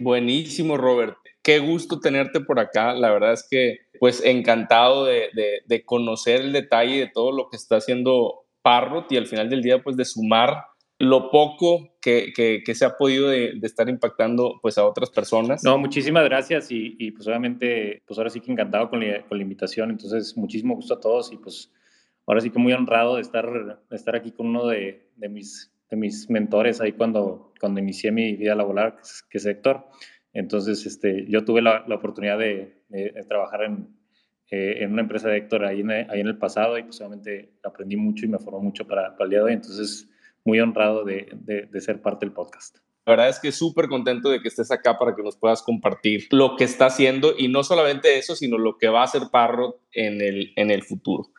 Buenísimo, Robert. Qué gusto tenerte por acá. La verdad es que, pues, encantado de, de, conocer el detalle de todo lo que está haciendo Parrot y al final del día, pues, de sumar lo poco que, que, que se ha podido de, de, estar impactando, pues, a otras personas. No, muchísimas gracias y, y pues, obviamente, pues, ahora sí que encantado con la, con la, invitación. Entonces, muchísimo gusto a todos y, pues, ahora sí que muy honrado de estar, de estar aquí con uno de, de mis de mis mentores ahí cuando, cuando inicié mi vida laboral, que es, Héctor. Entonces, este, yo tuve la, la oportunidad de, de, de, trabajar en, eh, en una empresa de Héctor ahí en, ahí en el pasado y pues obviamente aprendí mucho y me formó mucho para, para el día de hoy. Entonces, muy honrado de, de ser parte del podcast. La verdad es que súper contento de que estés acá para que nos puedas compartir lo que está haciendo y no solamente eso, sino lo que va a hacer Parrot en el, en el futuro.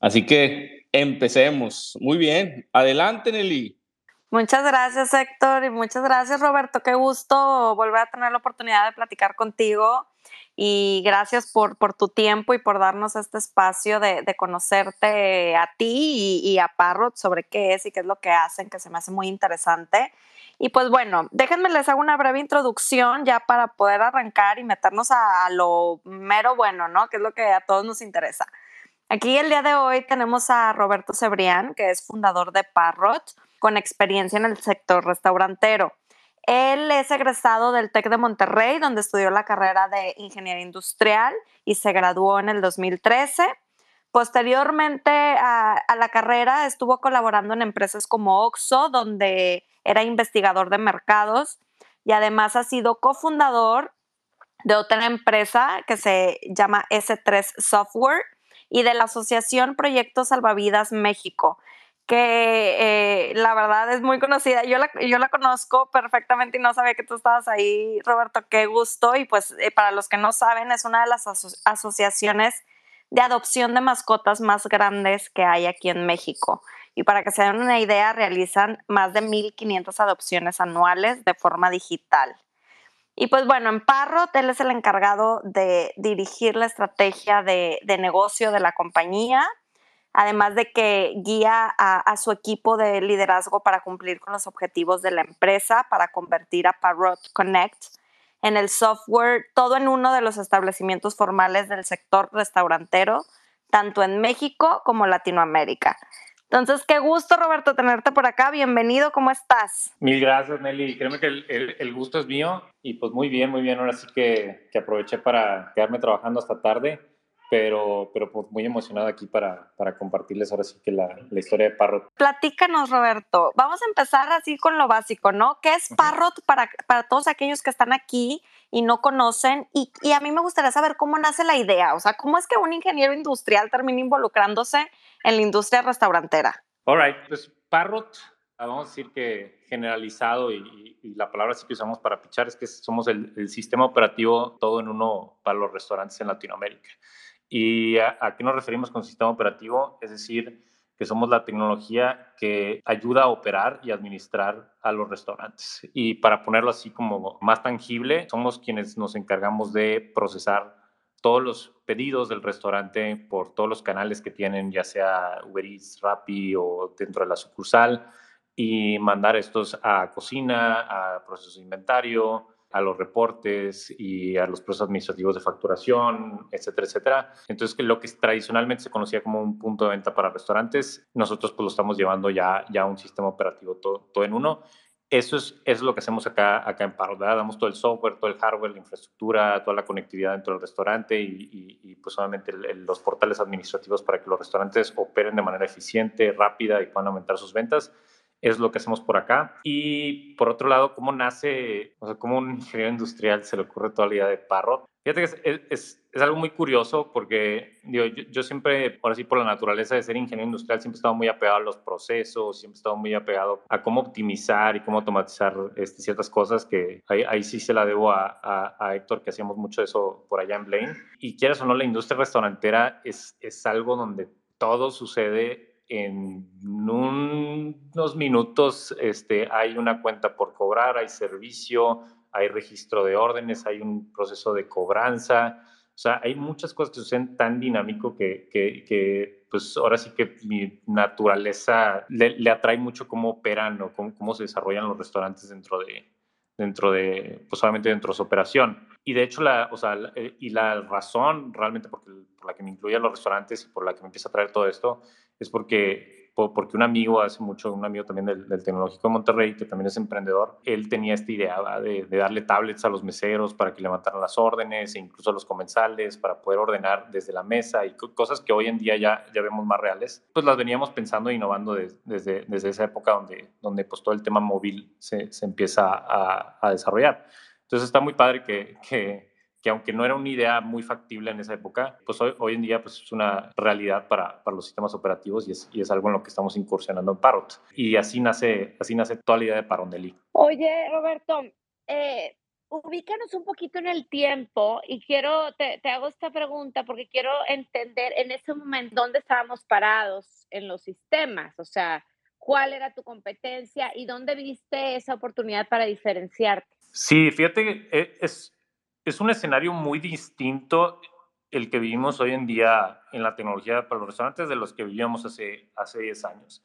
Así que empecemos. Muy bien. Adelante, Nelly. Muchas gracias, Héctor, y muchas gracias, Roberto. Qué gusto volver a tener la oportunidad de platicar contigo. Y gracias por, por tu tiempo y por darnos este espacio de, de conocerte a ti y, a Parrot sobre qué es y qué es lo que hacen, que se me hace muy interesante. Y pues bueno, déjenme les hago una breve introducción ya para poder arrancar y meternos a, a lo mero bueno, ¿no? Que es lo que a todos nos interesa. Aquí el día de hoy tenemos a Roberto Cebrián, que es fundador de Parrot con experiencia en el sector restaurantero. Él es egresado del TEC de Monterrey, donde estudió la carrera de Ingeniería Industrial y se graduó en el 2013. Posteriormente a, la carrera estuvo colaborando en empresas como Oxo, donde era investigador de mercados y además ha sido cofundador de otra empresa que se llama S3 Software y de la Asociación Proyectos Salvavidas México, que eh, la verdad es muy conocida. Yo la, yo la conozco perfectamente y no sabía que tú estabas ahí, Roberto, qué gusto. Y pues eh, para los que no saben, es una de las aso asociaciones de adopción de mascotas más grandes que hay aquí en México. Y para que se den una idea, realizan más de 1.500 adopciones anuales de forma digital. Y pues bueno, en Parrot él es el encargado de dirigir la estrategia de, de negocio de la compañía, además de que guía a, su equipo de liderazgo para cumplir con los objetivos de la empresa, para convertir a Parrot Connect en el software, todo en uno de los establecimientos formales del sector restaurantero, tanto en México como Latinoamérica. Entonces, qué gusto, Roberto, tenerte por acá. Bienvenido, ¿cómo estás? Mil gracias, Nelly. Créeme que el, el, el, gusto es mío y pues muy bien, muy bien. Ahora sí que, que aproveché para quedarme trabajando hasta tarde pero, pero pues muy emocionado aquí para, para compartirles ahora sí que la, la, historia de Parrot. Platícanos, Roberto. Vamos a empezar así con lo básico, ¿no? ¿Qué es Parrot para, para todos aquellos que están aquí y no conocen? Y, y, a mí me gustaría saber cómo nace la idea, o sea, ¿cómo es que un ingeniero industrial termina involucrándose en la industria restaurantera? All right, pues Parrot, vamos a decir que generalizado y, y la palabra sí que usamos para pichar es que somos el, el sistema operativo todo en uno para los restaurantes en Latinoamérica. ¿Y a, a, qué nos referimos con sistema operativo? Es decir, que somos la tecnología que ayuda a operar y administrar a los restaurantes. Y para ponerlo así como más tangible, somos quienes nos encargamos de procesar todos los pedidos del restaurante por todos los canales que tienen, ya sea Uber Eats, Rappi o dentro de la sucursal, y mandar estos a cocina, a proceso de inventario, a los reportes y a los procesos administrativos de facturación, etcétera, etcétera. Entonces, lo que tradicionalmente se conocía como un punto de venta para restaurantes, nosotros pues lo estamos llevando ya, ya un sistema operativo todo, todo en uno. Eso es, es lo que hacemos acá, acá en Paro. Damos todo el software, todo el hardware, la infraestructura, toda la conectividad dentro del restaurante y, y, pues obviamente los portales administrativos para que los restaurantes operen de manera eficiente, rápida y puedan aumentar sus ventas es lo que hacemos por acá. Y por otro lado, ¿cómo nace, o sea, cómo un ingeniero industrial se le ocurre toda la idea de Parrot? Fíjate que es, es, algo muy curioso porque digo, yo, siempre, por así por la naturaleza de ser ingeniero industrial, siempre he estado muy apegado a los procesos, siempre he estado muy apegado a cómo optimizar y cómo automatizar este, ciertas cosas que ahí, sí se la debo a, a, Héctor, que hacíamos mucho eso por allá en Blaine. Y quieras o no, la industria restaurantera es, es algo donde todo sucede en unos minutos este, hay una cuenta por cobrar, hay servicio, hay registro de órdenes, hay un proceso de cobranza. O sea, hay muchas cosas que suceden tan dinámico que, que, pues ahora sí que mi naturaleza le, atrae mucho cómo operan o cómo, cómo, se desarrollan los restaurantes dentro de, dentro de, pues obviamente dentro de su operación. Y de hecho, la, o sea, eh, y la razón realmente por la que me incluye a los restaurantes y por la que me empieza a traer todo esto es porque porque un amigo hace mucho, un amigo también del, Tecnológico de Monterrey, que también es emprendedor, él tenía esta idea de, darle tablets a los meseros para que levantaran las órdenes e incluso a los comensales para poder ordenar desde la mesa y cosas que hoy en día ya, ya vemos más reales, pues las veníamos pensando e innovando desde, desde esa época donde, donde pues todo el tema móvil se, se empieza a, a, desarrollar. Entonces está muy padre que, que que aunque no era una idea muy factible en esa época, pues hoy, hoy en día pues es una realidad para, para los sistemas operativos y es, y es, algo en lo que estamos incursionando en Parrot. Y así nace, así nace toda la idea de Parondeli. Oye, Roberto, eh, ubícanos un poquito en el tiempo y quiero, te, te, hago esta pregunta porque quiero entender en ese momento dónde estábamos parados en los sistemas, o sea, cuál era tu competencia y dónde viste esa oportunidad para diferenciarte. Sí, fíjate, que eh, es, es un escenario muy distinto el que vivimos hoy en día en la tecnología para los restaurantes de los que vivíamos hace, hace 10 años.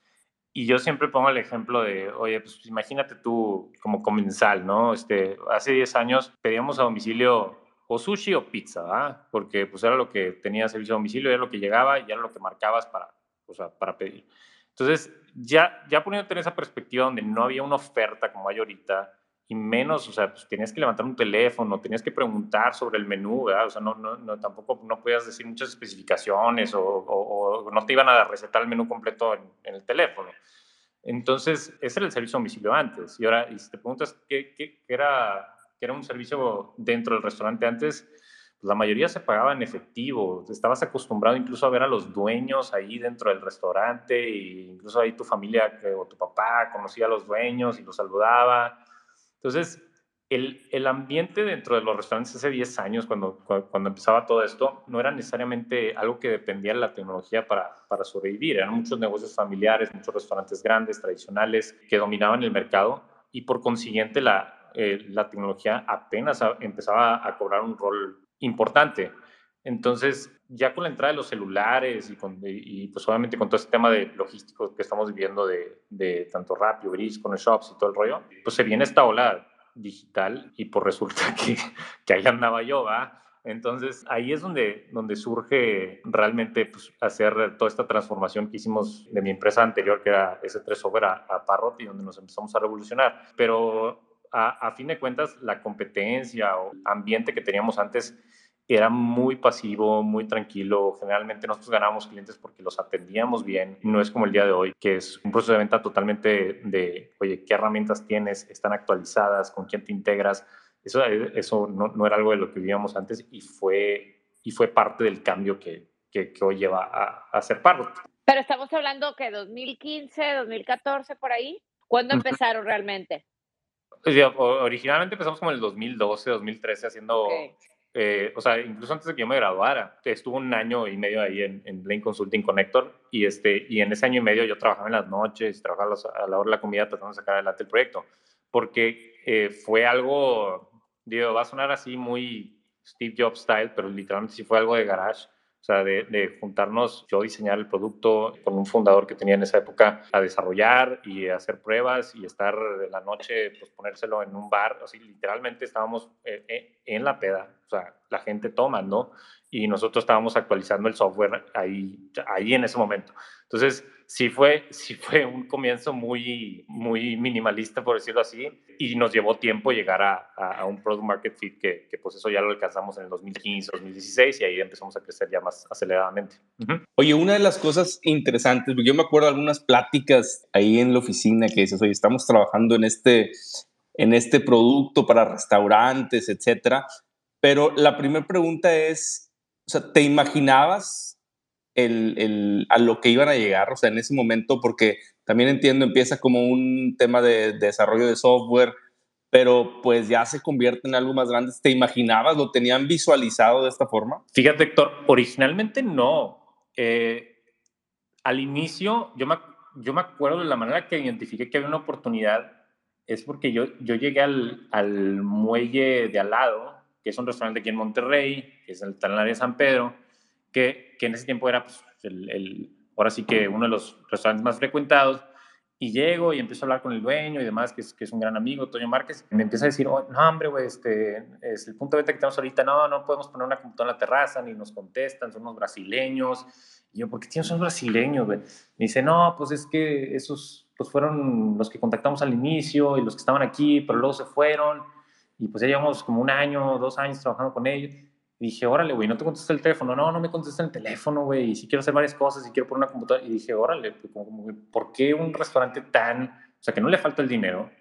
Y yo siempre pongo el ejemplo de, oye, pues imagínate tú como comensal, ¿no? Este, hace 10 años pedíamos a domicilio o sushi o pizza, ¿verdad? Porque pues era lo que tenía servicio a domicilio, era lo que llegaba y era lo que marcabas para, o sea, para pedir. Entonces, ya, ya poniéndote en esa perspectiva donde no había una oferta como hay ahorita, y menos, o sea, pues tenías que levantar un teléfono, tenías que preguntar sobre el menú, ¿verdad? O sea, no, no, no tampoco no podías decir muchas especificaciones o, o, no te iban a recetar el menú completo en, el teléfono. Entonces, ese era el servicio domicilio antes. Y ahora, y si te preguntas qué, qué, era, qué era un servicio dentro del restaurante antes, pues la mayoría se pagaba en efectivo. Estabas acostumbrado incluso a ver a los dueños ahí dentro del restaurante, e incluso ahí tu familia o tu papá conocía a los dueños y los saludaba entonces, el, el, ambiente dentro de los restaurantes hace 10 años, cuando, cuando empezaba todo esto, no era necesariamente algo que dependía de la tecnología para, para sobrevivir. Eran muchos negocios familiares, muchos restaurantes grandes, tradicionales, que dominaban el mercado y por consiguiente la, eh, la tecnología apenas empezaba a cobrar un rol importante. Entonces, ya con la entrada de los celulares y, con, pues obviamente con todo este tema de logístico que estamos viviendo de, tanto Rappi, Uber con Shops y todo el rollo, pues se viene esta ola digital y pues resulta que, que ahí andaba yo, ¿va? Entonces ahí es donde, donde surge realmente pues, hacer toda esta transformación que hicimos de mi empresa anterior, que era S3 Software, a, a Parrot, y donde nos empezamos a revolucionar. Pero a, a fin de cuentas, la competencia o ambiente que teníamos antes era muy pasivo, muy tranquilo. Generalmente nosotros ganábamos clientes porque los atendíamos bien. No es como el día de hoy, que es un proceso de venta totalmente de, oye, ¿qué herramientas tienes? ¿Están actualizadas? ¿Con quién te integras? Eso, eso no, no era algo de lo que vivíamos antes y fue, y fue parte del cambio que, que, hoy lleva a, a ser Parrot. Pero estamos hablando que 2015, 2014, por ahí. ¿Cuándo empezaron realmente? Originalmente empezamos como en el 2012, 2013 haciendo eh, o sea, incluso antes de que yo me graduara, estuvo un año y medio ahí en, en Consulting Connector y, este, y en ese año y medio yo trabajaba en las noches, trabajaba a la hora de la comida tratando de sacar adelante el proyecto, porque eh, fue algo, digo, va a sonar así muy Steve Jobs style, pero literalmente sí fue algo de garage o sea, de, juntarnos, yo diseñar el producto con un fundador que tenía en esa época a desarrollar y hacer pruebas y estar en la noche, pues ponérselo en un bar, así literalmente estábamos eh, eh, en la peda, o sea, la gente toma, ¿no? Y nosotros estábamos actualizando el software ahí, ahí en ese momento. Entonces, sí fue, sí fue un comienzo muy, muy minimalista, por decirlo así, y nos llevó tiempo llegar a, a, un product market fit que, que, pues eso ya lo alcanzamos en el 2015, 2016 y ahí empezamos a crecer ya más aceleradamente. Oye, una de las cosas interesantes, yo me acuerdo de algunas pláticas ahí en la oficina que dices, oye, estamos trabajando en este, en este producto para restaurantes, etcétera, Pero la primera pregunta es, o sea, ¿te imaginabas el, el, a lo que iban a llegar? O sea, en ese momento, porque también entiendo, empieza como un tema de, de desarrollo de software, pero pues ya se convierte en algo más grande. ¿Te imaginabas, lo tenían visualizado de esta forma? Fíjate, Héctor, originalmente no. Eh, al inicio, yo me, yo me acuerdo de la manera que identifiqué que había una oportunidad, es porque yo, yo llegué al, al muelle de al lado, que es un restaurante aquí en Monterrey, que es el, está en el área de San Pedro, que, que en ese tiempo era pues, el, el, ahora sí que uno de los restaurantes más frecuentados. Y llego y empiezo a hablar con el dueño y demás, que es, que es un gran amigo, Toño Márquez. Y me empieza a decir, oh, no, hombre, güey, este, es el punto de venta que tenemos ahorita. No, no podemos poner una computadora en la terraza, ni nos contestan, son unos brasileños. Y yo, ¿por qué tienes unos brasileños, güey? Me dice, no, pues es que esos pues fueron los que contactamos al inicio y los que estaban aquí, pero luego se fueron. Y pues ya llevamos como un año, dos años trabajando con ellos. Y dije, órale, güey, no te contesta el teléfono. No, no me contesta el teléfono, güey. Y si quiero hacer varias cosas, y quiero poner una computadora. Y dije, órale, pues, ¿por qué un restaurante tan, o sea, que no le falta el dinero,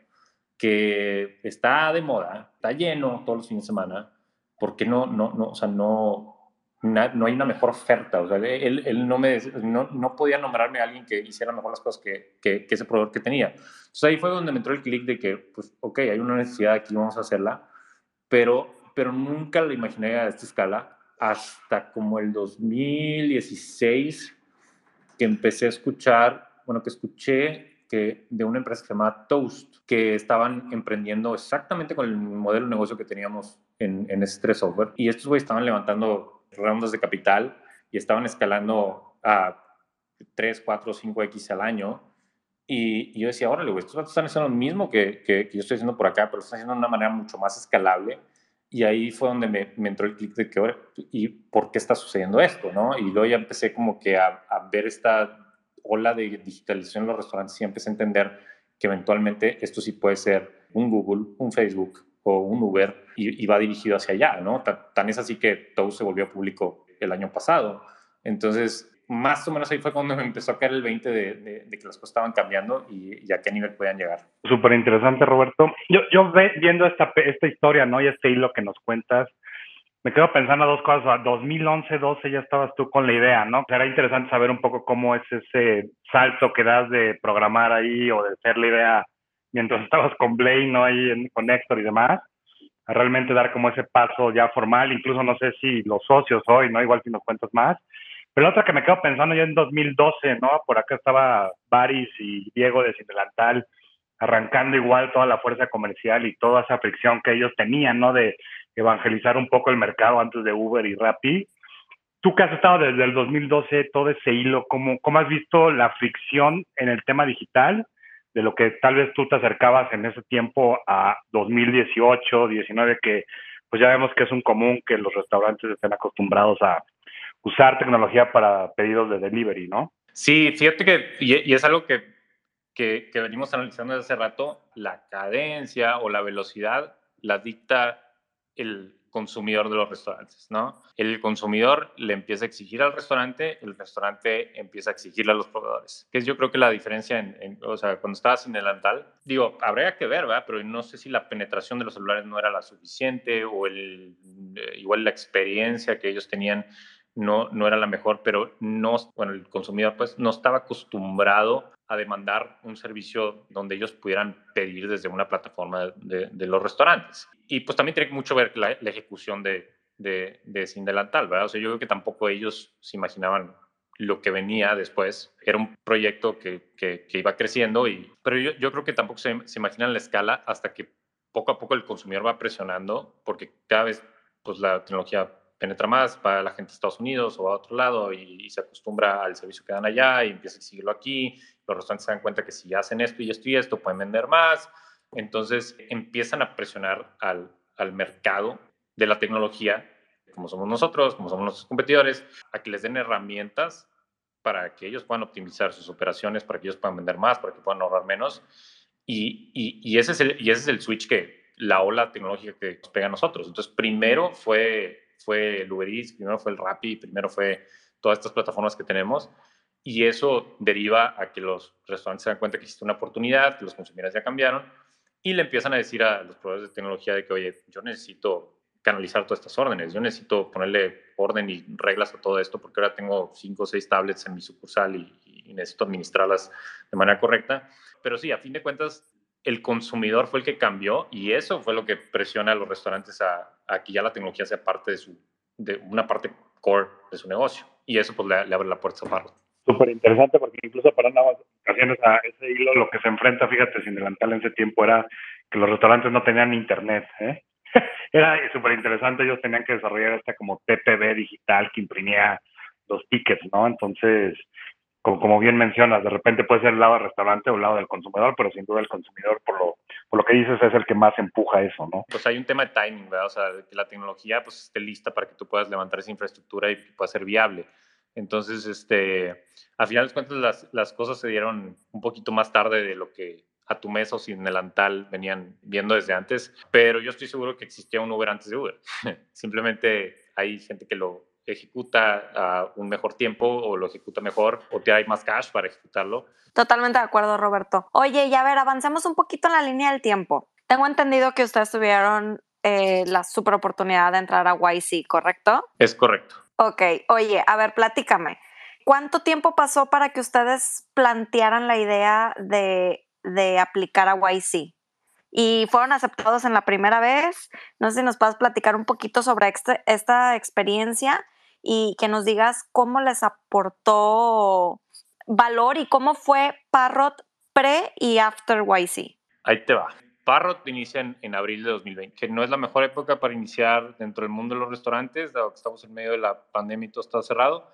que está de moda, está lleno todos los fines de semana? ¿Por qué no, no, no, o sea, no, no hay una mejor oferta? O sea, él, él no, me, no, no, podía nombrarme a alguien que hiciera mejor las cosas que, que, que ese proveedor que tenía. Entonces ahí fue donde me entró el clic de que, pues, ok, hay una necesidad aquí, vamos a hacerla, pero pero nunca la imaginé a esta escala hasta como el 2016 que empecé a escuchar, bueno, que escuché que de una empresa llamada Toast, que estaban emprendiendo exactamente con el modelo de negocio que teníamos en, en este software. Y estos güeyes estaban levantando rondas de capital y estaban escalando a 3, 4, 5X al año. Y, y yo decía, órale, güey, estos están haciendo lo mismo que, que, que, yo estoy haciendo por acá, pero están haciendo de una manera mucho más escalable y ahí fue donde me, me entró el clic de que, ¿y por qué está sucediendo esto? ¿no? Y luego ya empecé como que a, ver esta ola de digitalización en los restaurantes y empecé a entender que eventualmente esto sí puede ser un Google, un Facebook o un Uber y, va dirigido hacia allá, ¿no? Tan es así que todo se volvió público el año pasado. Entonces, más o menos ahí fue cuando me empezó a caer el 20 de, de, de que las cosas estaban cambiando y, y, a qué nivel podían llegar. Súper interesante, Roberto. Yo, yo ve, viendo esta, esta historia, ¿no? Y este hilo que nos cuentas, me quedo pensando dos cosas. 2011, 12 ya estabas tú con la idea, ¿no? Será interesante saber un poco cómo es ese salto que das de programar ahí o de hacer la idea mientras estabas con Blaine, ¿no? Ahí en, con Héctor y demás. A realmente dar como ese paso ya formal, incluso no sé si los socios hoy, ¿no? Igual si nos cuentas más pero la otra que me quedo pensando ya en 2012, ¿no? Por acá estaba Baris y Diego de Sindelantal arrancando igual toda la fuerza comercial y toda esa fricción que ellos tenían, ¿no? De evangelizar un poco el mercado antes de Uber y Rappi. Tú que has estado desde el 2012, todo ese hilo, ¿cómo, ¿cómo has visto la fricción en el tema digital de lo que tal vez tú te acercabas en ese tiempo a 2018, 19, que pues ya vemos que es un común que los restaurantes estén acostumbrados a usar tecnología para pedidos de delivery, ¿no? Sí, fíjate que, y, y es algo que, que, que, venimos analizando desde hace rato, la cadencia o la velocidad la dicta el consumidor de los restaurantes, ¿no? El consumidor le empieza a exigir al restaurante, el restaurante empieza a exigirle a los proveedores. Que es yo creo que la diferencia, en, en o sea, cuando estabas sin delantal, digo, habría que ver, ¿verdad? Pero no sé si la penetración de los celulares no era la suficiente o el, eh, igual la experiencia que ellos tenían no, no era la mejor, pero no, bueno, el consumidor pues no estaba acostumbrado a demandar un servicio donde ellos pudieran pedir desde una plataforma de, los restaurantes. Y pues también tiene mucho ver la, la ejecución de, de, Sin Delantal, ¿verdad? O sea, yo creo que tampoco ellos se imaginaban lo que venía después. Era un proyecto que, que, que iba creciendo, y, pero yo, yo creo que tampoco se, se imaginan la escala hasta que poco a poco el consumidor va presionando, porque cada vez pues la tecnología penetra más para la gente de Estados Unidos o a otro lado y, y, se acostumbra al servicio que dan allá y empieza a seguirlo aquí. Los restaurantes se dan cuenta que si hacen esto y esto y esto pueden vender más. Entonces empiezan a presionar al, al mercado de la tecnología, como somos nosotros, como somos nuestros competidores, a que les den herramientas para que ellos puedan optimizar sus operaciones, para que ellos puedan vender más, para que puedan ahorrar menos. Y, y, y ese, es el, y ese es el switch que la ola tecnológica que nos pega a nosotros. Entonces, primero fue fue el Uber Eats, primero fue el Rappi, primero fue todas estas plataformas que tenemos. Y eso deriva a que los restaurantes se dan cuenta que existe una oportunidad, que los consumidores ya cambiaron y le empiezan a decir a los proveedores de tecnología de que, oye, yo necesito canalizar todas estas órdenes. Yo necesito ponerle orden y reglas a todo esto porque ahora tengo cinco o seis tablets en mi sucursal y, y necesito administrarlas de manera correcta. Pero sí, a fin de cuentas, el consumidor fue el que cambió y eso fue lo que presiona a los restaurantes a, a que ya la tecnología sea parte de su, de una parte core de su negocio. Y eso pues le, le abre la puerta a Parrot. Súper interesante porque incluso para nada ocasiones a ese hilo lo que se enfrenta, fíjate, sin adelantar en ese tiempo era que los restaurantes no tenían internet. ¿eh? era súper interesante, ellos tenían que desarrollar esta como TPB digital que imprimía los tickets, ¿no? Entonces, como, como bien mencionas, de repente puede ser el lado del restaurante o el lado del consumidor, pero sin duda el consumidor, por lo, por lo que dices, es el que más empuja eso, ¿no? Pues hay un tema de timing, ¿verdad? O sea, que la tecnología pues esté lista para que tú puedas levantar esa infraestructura y pueda ser viable. Entonces, este, a final de cuentas, las, las cosas se dieron un poquito más tarde de lo que a tu mesa o sin delantal venían viendo desde antes, pero yo estoy seguro que existía un Uber antes de Uber. Simplemente hay gente que lo ejecuta a un mejor tiempo o lo ejecuta mejor o te hay más cash para ejecutarlo. Totalmente de acuerdo, Roberto. Oye, y a ver, avancemos un poquito en la línea del tiempo. Tengo entendido que ustedes tuvieron eh, la super oportunidad de entrar a YC, ¿correcto? Es correcto. Ok, oye, a ver, platícame. ¿Cuánto tiempo pasó para que ustedes plantearan la idea de, de aplicar a YC? ¿Y fueron aceptados en la primera vez? No sé si nos puedes platicar un poquito sobre este, esta experiencia y que nos digas cómo les aportó valor y cómo fue Parrot pre y after YC. Ahí te va. Parrot inicia en, en, abril de 2020, que no es la mejor época para iniciar dentro del mundo de los restaurantes, dado que estamos en medio de la pandemia y todo está cerrado,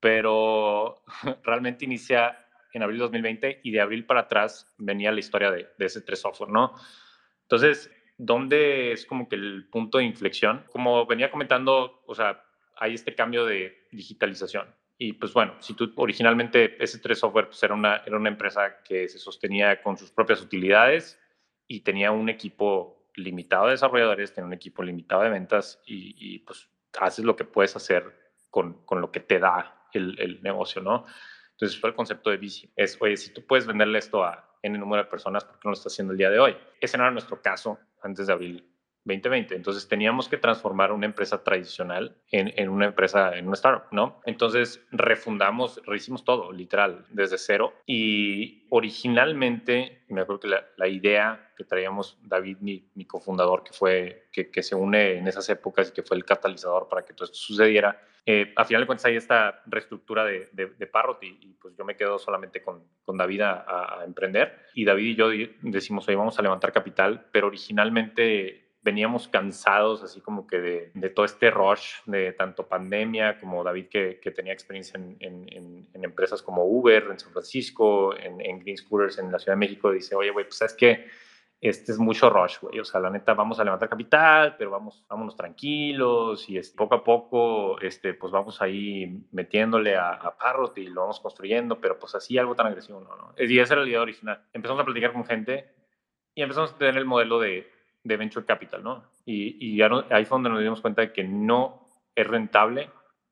pero realmente inicia en abril de 2020 y de abril para atrás venía la historia de, de ese tres software, ¿no? Entonces, ¿dónde es como que el punto de inflexión? Como venía comentando, o sea, hay este cambio de digitalización. Y pues bueno, si tú originalmente S3 Software pues era, una, era una empresa que se sostenía con sus propias utilidades y tenía un equipo limitado de desarrolladores, tenía un equipo limitado de ventas y, y pues haces lo que puedes hacer con, con lo que te da el, el, negocio, ¿no? Entonces fue el concepto de bici. Es, oye, si tú puedes venderle esto a N número de personas, ¿por qué no lo estás haciendo el día de hoy? Ese no era nuestro caso antes de abril 2020. Entonces teníamos que transformar una empresa tradicional en, en, una empresa, en una startup, ¿no? Entonces refundamos, rehicimos todo, literal, desde cero. Y originalmente, me acuerdo que la, la idea que traíamos David, mi, mi cofundador, que fue, que, que, se une en esas épocas y que fue el catalizador para que todo esto sucediera, eh, a final de cuentas hay esta reestructura de, de, de Parrot y, y, pues yo me quedo solamente con, con David a, a emprender. Y David y yo decimos, oye, vamos a levantar capital, pero originalmente veníamos cansados así como que de, de, todo este rush de tanto pandemia como David que, que tenía experiencia en, en, en, empresas como Uber en San Francisco, en, en Green Scooters en la Ciudad de México, dice, oye, güey, pues sabes que este es mucho rush, güey, o sea, la neta, vamos a levantar capital, pero vamos, vámonos tranquilos y este, poco a poco, este, pues vamos ahí metiéndole a, a Parrot y lo vamos construyendo, pero pues así algo tan agresivo, no, no. Y esa era la idea original. Empezamos a platicar con gente y empezamos a tener el modelo de de venture capital, ¿no? Y, y ya no, ahí fue donde nos dimos cuenta de que no es rentable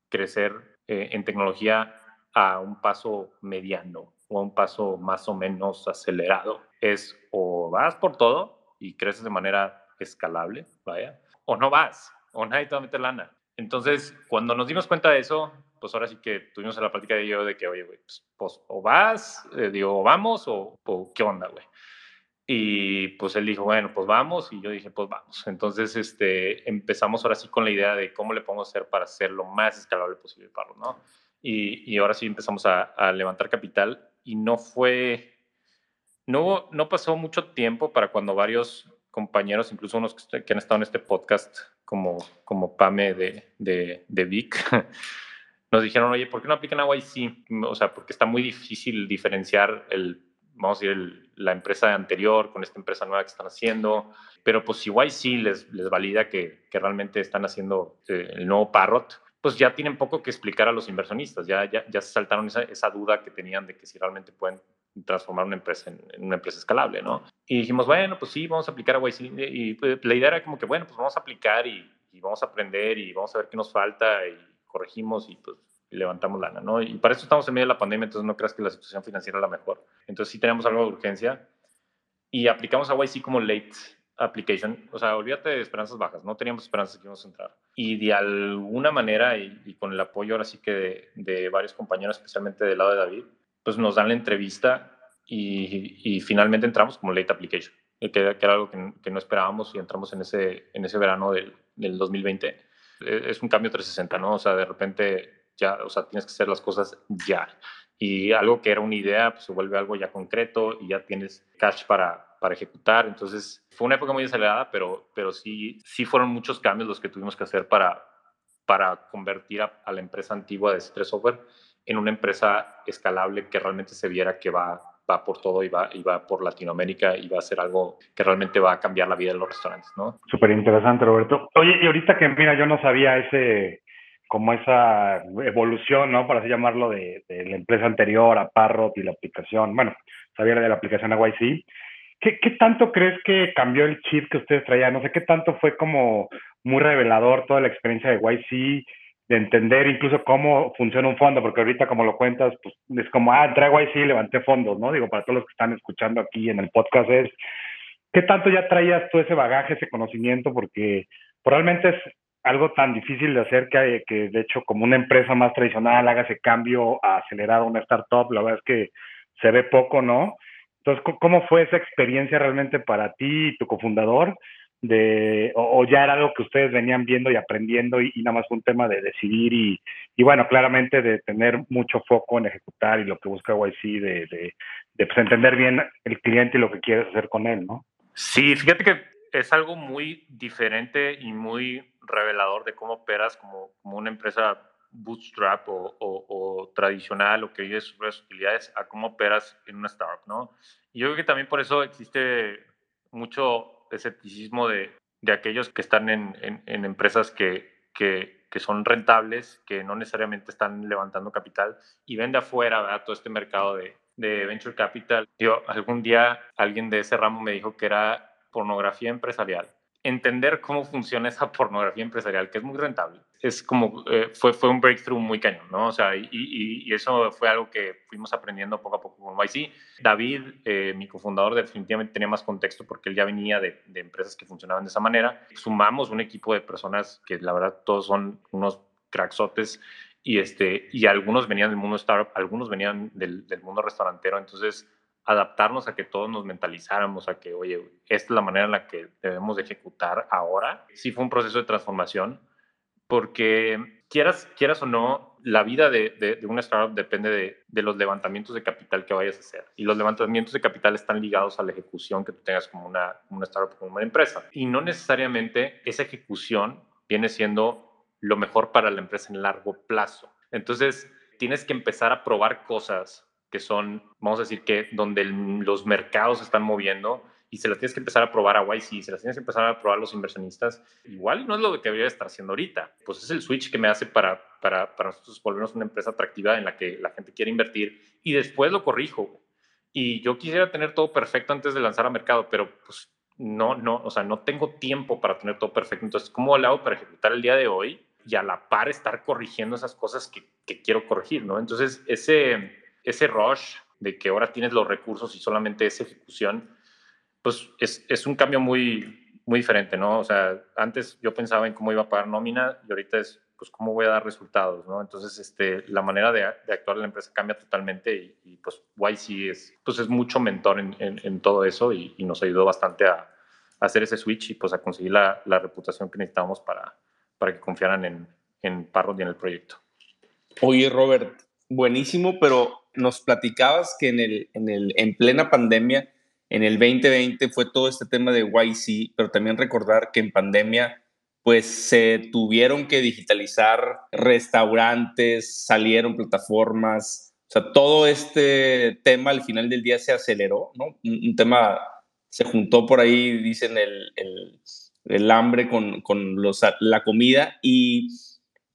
crecer eh, en tecnología a un paso mediano o a un paso más o menos acelerado. Es o vas por todo y creces de manera escalable, vaya, o no vas, o nadie te va a meter lana. Entonces, cuando nos dimos cuenta de eso, pues ahora sí que tuvimos la plática de yo de que, oye, güey, pues, pues, o vas, eh, digo, o vamos, o, o qué onda, güey. Y pues él dijo, bueno, pues vamos. Y yo dije, pues vamos. Entonces este, empezamos ahora sí con la idea de cómo le podemos hacer para hacer lo más escalable posible para ¿no? Y, y, ahora sí empezamos a, a, levantar capital y no fue, no, no pasó mucho tiempo para cuando varios compañeros, incluso unos que, que han estado en este podcast, como, como Pame de, de, de Vic, nos dijeron, oye, ¿por qué no aplican a YC? O sea, porque está muy difícil diferenciar el vamos a decir, la empresa anterior con esta empresa nueva que están haciendo, pero pues igual sí les, les valida que, que realmente están haciendo eh, el nuevo Parrot, pues ya tienen poco que explicar a los inversionistas, ya, ya, ya se saltaron esa, esa duda que tenían de que si realmente pueden transformar una empresa en, en, una empresa escalable, ¿no? Y dijimos, bueno, pues sí, vamos a aplicar a YC. Y pues, la idea era como que, bueno, pues vamos a aplicar y, y vamos a aprender y vamos a ver qué nos falta y corregimos y pues levantamos lana, ¿no? Y para eso estamos en medio de la pandemia, entonces no creas que la situación financiera es la mejor. Entonces sí tenemos algo de urgencia y aplicamos a YC como late application, o sea, olvídate de esperanzas bajas, no teníamos esperanzas que íbamos a entrar. Y de alguna manera, y, con el apoyo ahora sí que de, varios compañeros, especialmente del lado de David, pues nos dan la entrevista y, finalmente entramos como late application, que, que era algo que, no esperábamos y entramos en ese, en ese verano del, del 2020. E, es un cambio 360, ¿no? O sea, de repente ya, o sea, tienes que hacer las cosas ya. Y algo que era una idea, pues se vuelve algo ya concreto y ya tienes cash para, para ejecutar. Entonces, fue una época muy acelerada, pero, pero sí, sí fueron muchos cambios los que tuvimos que hacer para, para convertir a, la empresa antigua de C3 Software en una empresa escalable que realmente se viera que va, va por todo y va, y va por Latinoamérica y va a ser algo que realmente va a cambiar la vida de los restaurantes, ¿no? Súper interesante, Roberto. Oye, y ahorita que, mira, yo no sabía ese, como esa evolución, ¿no? Para así llamarlo, de, la empresa anterior a Parrot y la aplicación, bueno, sabía de la aplicación a YC. ¿Qué, ¿Qué tanto crees que cambió el chip que ustedes traían? No sé, ¿qué tanto fue como muy revelador toda la experiencia de YC, de entender incluso cómo funciona un fondo? Porque ahorita, como lo cuentas, pues es como, ah, entré a YC y levanté fondos, ¿no? Digo, para todos los que están escuchando aquí en el podcast es, ¿qué tanto ya traías tú ese bagaje, ese conocimiento? Porque probablemente es algo tan difícil de hacer que, que de hecho como una empresa más tradicional haga ese cambio a acelerar una startup, la verdad es que se ve poco, ¿no? Entonces, ¿cómo fue esa experiencia realmente para ti y tu cofundador? De, o, ya era algo que ustedes venían viendo y aprendiendo y, nada más un tema de decidir y, y, bueno, claramente de tener mucho foco en ejecutar y lo que busca YC, de, de pues, entender bien el cliente y lo que quieres hacer con él, ¿no? Sí, fíjate que es algo muy diferente y muy revelador de cómo operas como, como una empresa bootstrap o, o, tradicional o que vive sus utilidades a cómo operas en una startup, ¿no? Y yo creo que también por eso existe mucho escepticismo de, de aquellos que están en, en, empresas que, que, que, son rentables, que no necesariamente están levantando capital y ven de afuera ¿verdad? todo este mercado de, de venture capital. Yo, algún día alguien de ese ramo me dijo que era pornografía empresarial, entender cómo funciona esa pornografía empresarial, que es muy rentable. Es como, eh, fue, fue un breakthrough muy cañón, ¿no? O sea, y, y, eso fue algo que fuimos aprendiendo poco a poco con YC. David, eh, mi cofundador, definitivamente tenía más contexto porque él ya venía de, de, empresas que funcionaban de esa manera. Sumamos un equipo de personas que la verdad todos son unos cracksotes y, este, y algunos venían del mundo startup, algunos venían del, del mundo restaurantero, entonces adaptarnos a que todos nos mentalizáramos a que, oye, esta es la manera en la que debemos de ejecutar ahora. Sí fue un proceso de transformación, porque quieras, quieras o no, la vida de, de, una startup depende de, de, los levantamientos de capital que vayas a hacer. Y los levantamientos de capital están ligados a la ejecución que tú tengas como una, una startup, como una empresa. Y no necesariamente esa ejecución viene siendo lo mejor para la empresa en largo plazo. Entonces, tienes que empezar a probar cosas que son, vamos a decir que donde los mercados se están moviendo y se las tienes que empezar a probar a YC, se las tienes que empezar a probar a los inversionistas, igual no es lo que debería estar haciendo ahorita. Pues es el switch que me hace para, para, para nosotros volvernos una empresa atractiva en la que la gente quiere invertir y después lo corrijo. Y yo quisiera tener todo perfecto antes de lanzar a mercado, pero pues no, no, o sea, no tengo tiempo para tener todo perfecto. Entonces, ¿cómo lo hago para ejecutar el día de hoy y a la par estar corrigiendo esas cosas que, que quiero corregir, ¿no? Entonces, ese ese rush de que ahora tienes los recursos y solamente es ejecución, pues es, es, un cambio muy, muy diferente, ¿no? O sea, antes yo pensaba en cómo iba a pagar nómina y ahorita es, pues, cómo voy a dar resultados, ¿no? Entonces, este, la manera de, de actuar de la empresa cambia totalmente y, y, pues YC es, pues, es mucho mentor en, en, todo eso y, y, nos ayudó bastante a, a, hacer ese switch y pues a conseguir la, la reputación que necesitábamos para, para que confiaran en, en Parrot y en el proyecto. Oye, Robert, buenísimo, pero nos platicabas que en, el, en, el, en plena pandemia, en el 2020 fue todo este tema de YC, pero también recordar que en pandemia pues se tuvieron que digitalizar restaurantes, salieron plataformas, o sea, todo este tema al final del día se aceleró, ¿no? Un, tema, se juntó por ahí, dicen, el, el, el hambre con, con los, la comida y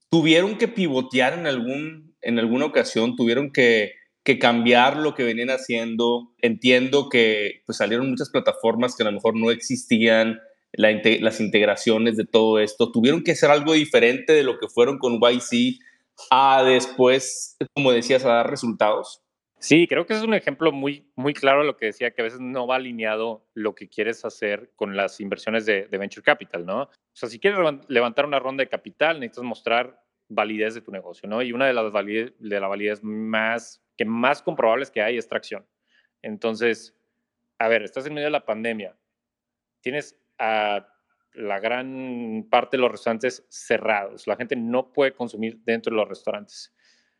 tuvieron que pivotear en, algún, en alguna ocasión, tuvieron que que cambiar lo que venían haciendo. Entiendo que pues, salieron muchas plataformas que a lo mejor no existían, las integraciones de todo esto. Tuvieron que hacer algo diferente de lo que fueron con YC a después, como decías, a dar resultados. Sí, creo que es un ejemplo muy, muy claro de lo que decía, que a veces no va alineado lo que quieres hacer con las inversiones de, Venture Capital, ¿no? O sea, si quieres levantar una ronda de capital, necesitas mostrar validez de tu negocio, ¿no? Y una de las validez, de la validez más, que más comprobables que hay es tracción. Entonces, a ver, estás en medio de la pandemia, tienes a la gran parte de los restaurantes cerrados, la gente no puede consumir dentro de los restaurantes.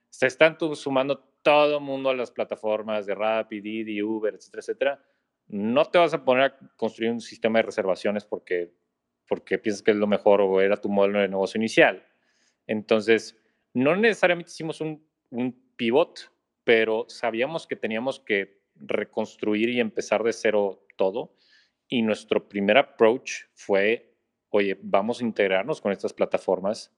Se están sumando todo el mundo a las plataformas de Rappi, Didi, Uber, etcétera, etcétera, no te vas a poner a construir un sistema de reservaciones porque, porque piensas que es lo mejor o era tu modelo de negocio inicial. Entonces, no necesariamente hicimos un, un pivot, pero sabíamos que teníamos que reconstruir y empezar de cero todo. Y nuestro primer approach fue, oye, vamos a integrarnos con estas plataformas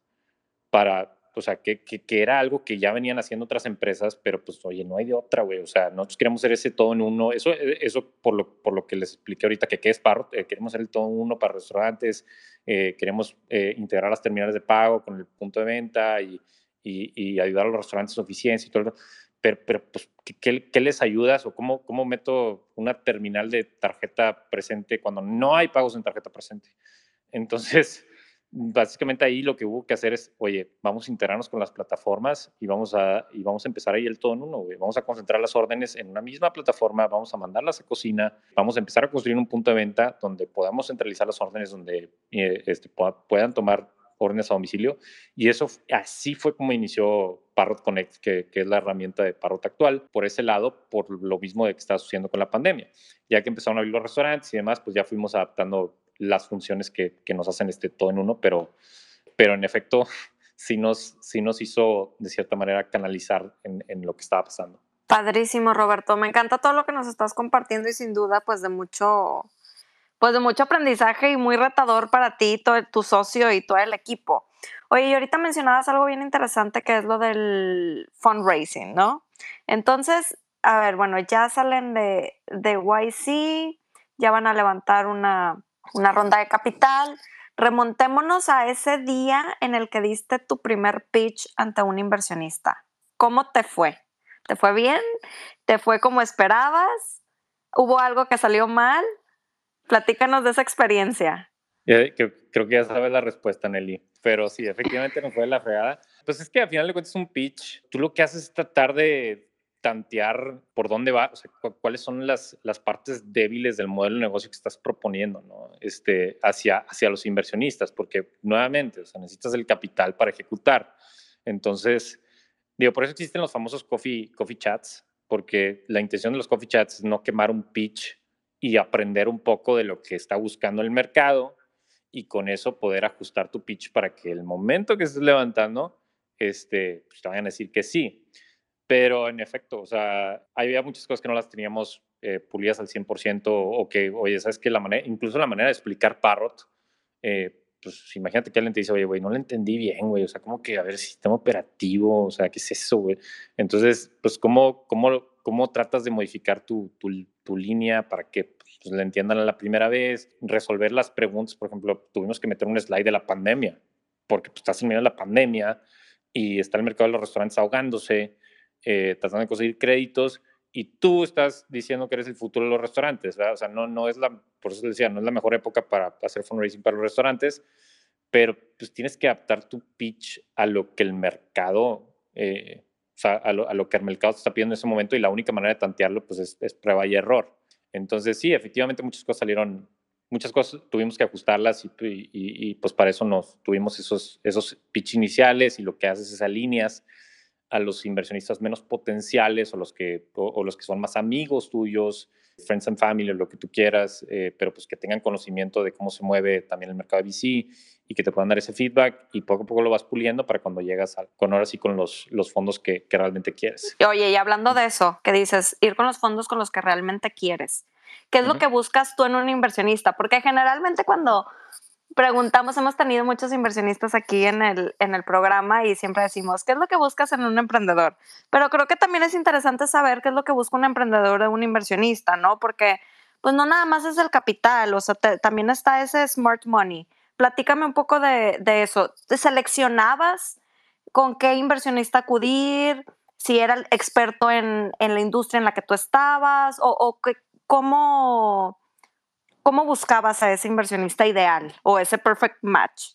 para o sea, que, que, era algo que ya venían haciendo otras empresas, pero pues, oye, no hay de otra, güey, o sea, nosotros queremos ser ese todo en uno, eso, eh, eso por, lo, por lo que les expliqué ahorita, que qué es Parrot, eh, queremos ser el todo en uno para restaurantes, eh, queremos integrar las terminales de pago con el punto de venta y, y, ayudar a los restaurantes a su eficiencia y todo. Pero, pero pues, ¿qué, ¿qué, les ayudas o cómo, cómo meto una terminal de tarjeta presente cuando no hay pagos en tarjeta presente? Entonces, básicamente ahí lo que hubo que hacer es, oye, vamos a integrarnos con las plataformas y vamos a, y vamos a empezar ahí el todo en uno, Vamos a concentrar las órdenes en una misma plataforma, vamos a mandarlas a cocina, vamos a empezar a construir un punto de venta donde podamos centralizar las órdenes, donde eh, este, puedan tomar órdenes a domicilio. Y eso, así fue como inició Parrot Connect, que, es la herramienta de Parrot actual, por ese lado, por lo mismo de que está sucediendo con la pandemia. Ya que empezaron a abrir los restaurantes y demás, pues ya fuimos adaptando las funciones que, nos hacen este todo en uno, pero, pero en efecto sí nos, sí nos hizo de cierta manera canalizar en, en lo que estaba pasando. Padrísimo, Roberto. Me encanta todo lo que nos estás compartiendo y sin duda, pues de mucho, pues de mucho aprendizaje y muy retador para ti, todo, tu socio y todo el equipo. Oye, y ahorita mencionabas algo bien interesante que es lo del fundraising, ¿no? Entonces, a ver, bueno, ya salen de, de YC, ya van a levantar una, una ronda de capital. Remontémonos a ese día en el que diste tu primer pitch ante un inversionista. ¿Cómo te fue? ¿Te fue bien? ¿Te fue como esperabas? ¿Hubo algo que salió mal? Platícanos de esa experiencia. Creo, creo que ya sabes la respuesta, Nelly. Pero sí, efectivamente no fue la fregada. Pues es que al final de cuentas un pitch. Tú lo que haces es tratar de tantear por dónde va, o sea, cuáles son las, las partes débiles del modelo de negocio que estás proponiendo, ¿no? Este, hacia, hacia los inversionistas, porque nuevamente, o sea, necesitas el capital para ejecutar. Entonces, digo, por eso existen los famosos coffee, coffee chats, porque la intención de los coffee chats es no quemar un pitch y aprender un poco de lo que está buscando el mercado y con eso poder ajustar tu pitch para que el momento que estés levantando, este, pues te vayan a decir que sí. Pero en efecto, o sea, había muchas cosas que no las teníamos eh, pulidas al 100% o que, oye, ¿sabes que la manera, incluso la manera de explicar Parrot, eh, pues imagínate que alguien te dice, oye, güey, no lo entendí bien, güey, o sea, como que, a ver, sistema operativo, o sea, ¿qué es eso, güey? Entonces, pues, ¿cómo, cómo, cómo tratas de modificar tu, tu, tu línea para que pues, le entiendan a la primera vez? Resolver las preguntas, por ejemplo, tuvimos que meter un slide de la pandemia, porque pues, estás en medio de la pandemia y está el mercado de los restaurantes ahogándose, eh, tratando de conseguir créditos y tú estás diciendo que eres el futuro de los restaurantes, ¿verdad? O sea, no, no es la, por eso decía, no es la mejor época para hacer fundraising para los restaurantes, pero pues tienes que adaptar tu pitch a lo que el mercado, eh, a lo, a lo, que el mercado te está pidiendo en ese momento y la única manera de tantearlo pues es, es prueba y error. Entonces sí, efectivamente muchas cosas salieron, muchas cosas tuvimos que ajustarlas y, y, pues para eso nos tuvimos esos, esos pitch iniciales y lo que haces es alineas a los inversionistas menos potenciales o los que, o, los que son más amigos tuyos, friends and family, lo que tú quieras, eh, pero pues que tengan conocimiento de cómo se mueve también el mercado de VC y que te puedan dar ese feedback y poco a poco lo vas puliendo para cuando llegas a, con ahora sí con los, los fondos que, que realmente quieres. Oye, y hablando de eso, que dices, ir con los fondos con los que realmente quieres. ¿Qué es lo que buscas tú en un inversionista? Porque generalmente cuando preguntamos, hemos tenido muchos inversionistas aquí en el, en el programa y siempre decimos, ¿qué es lo que buscas en un emprendedor? Pero creo que también es interesante saber qué es lo que busca un emprendedor de un inversionista, ¿no? Porque pues no nada más es el capital, o sea, también está ese smart money. Platícame un poco de, de eso. ¿Te seleccionabas con qué inversionista acudir? si era el experto en, en, la industria en la que tú estabas o, o que, cómo, cómo buscabas a ese inversionista ideal o ese perfect match.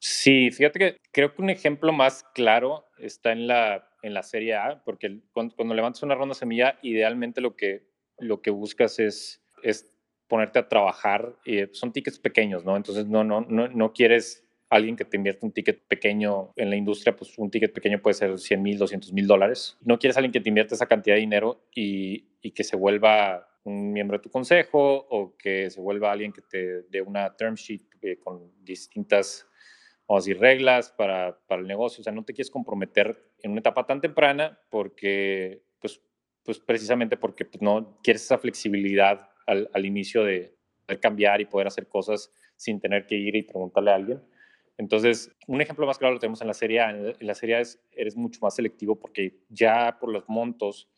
Sí, fíjate que creo que un ejemplo más claro está en la, en la Serie A, porque cuando, levantas una ronda semilla, idealmente lo que, lo que buscas es, es ponerte a trabajar. Y son tickets pequeños, ¿no? Entonces no, no, no, no quieres alguien que te invierta un ticket pequeño en la industria, pues un ticket pequeño puede ser 100 mil, 200 mil dólares. No quieres alguien que te invierta esa cantidad de dinero y, que se vuelva un miembro de tu consejo o que se vuelva alguien que te dé una term sheet eh, con distintas o así reglas para, el negocio. O sea, no te quieres comprometer en una etapa tan temprana porque, pues, pues precisamente porque pues, no quieres esa flexibilidad al, al inicio de cambiar y poder hacer cosas sin tener que ir y preguntarle a alguien. Entonces, un ejemplo más claro lo tenemos en la serie A. En la serie A es, eres mucho más selectivo porque ya por los montos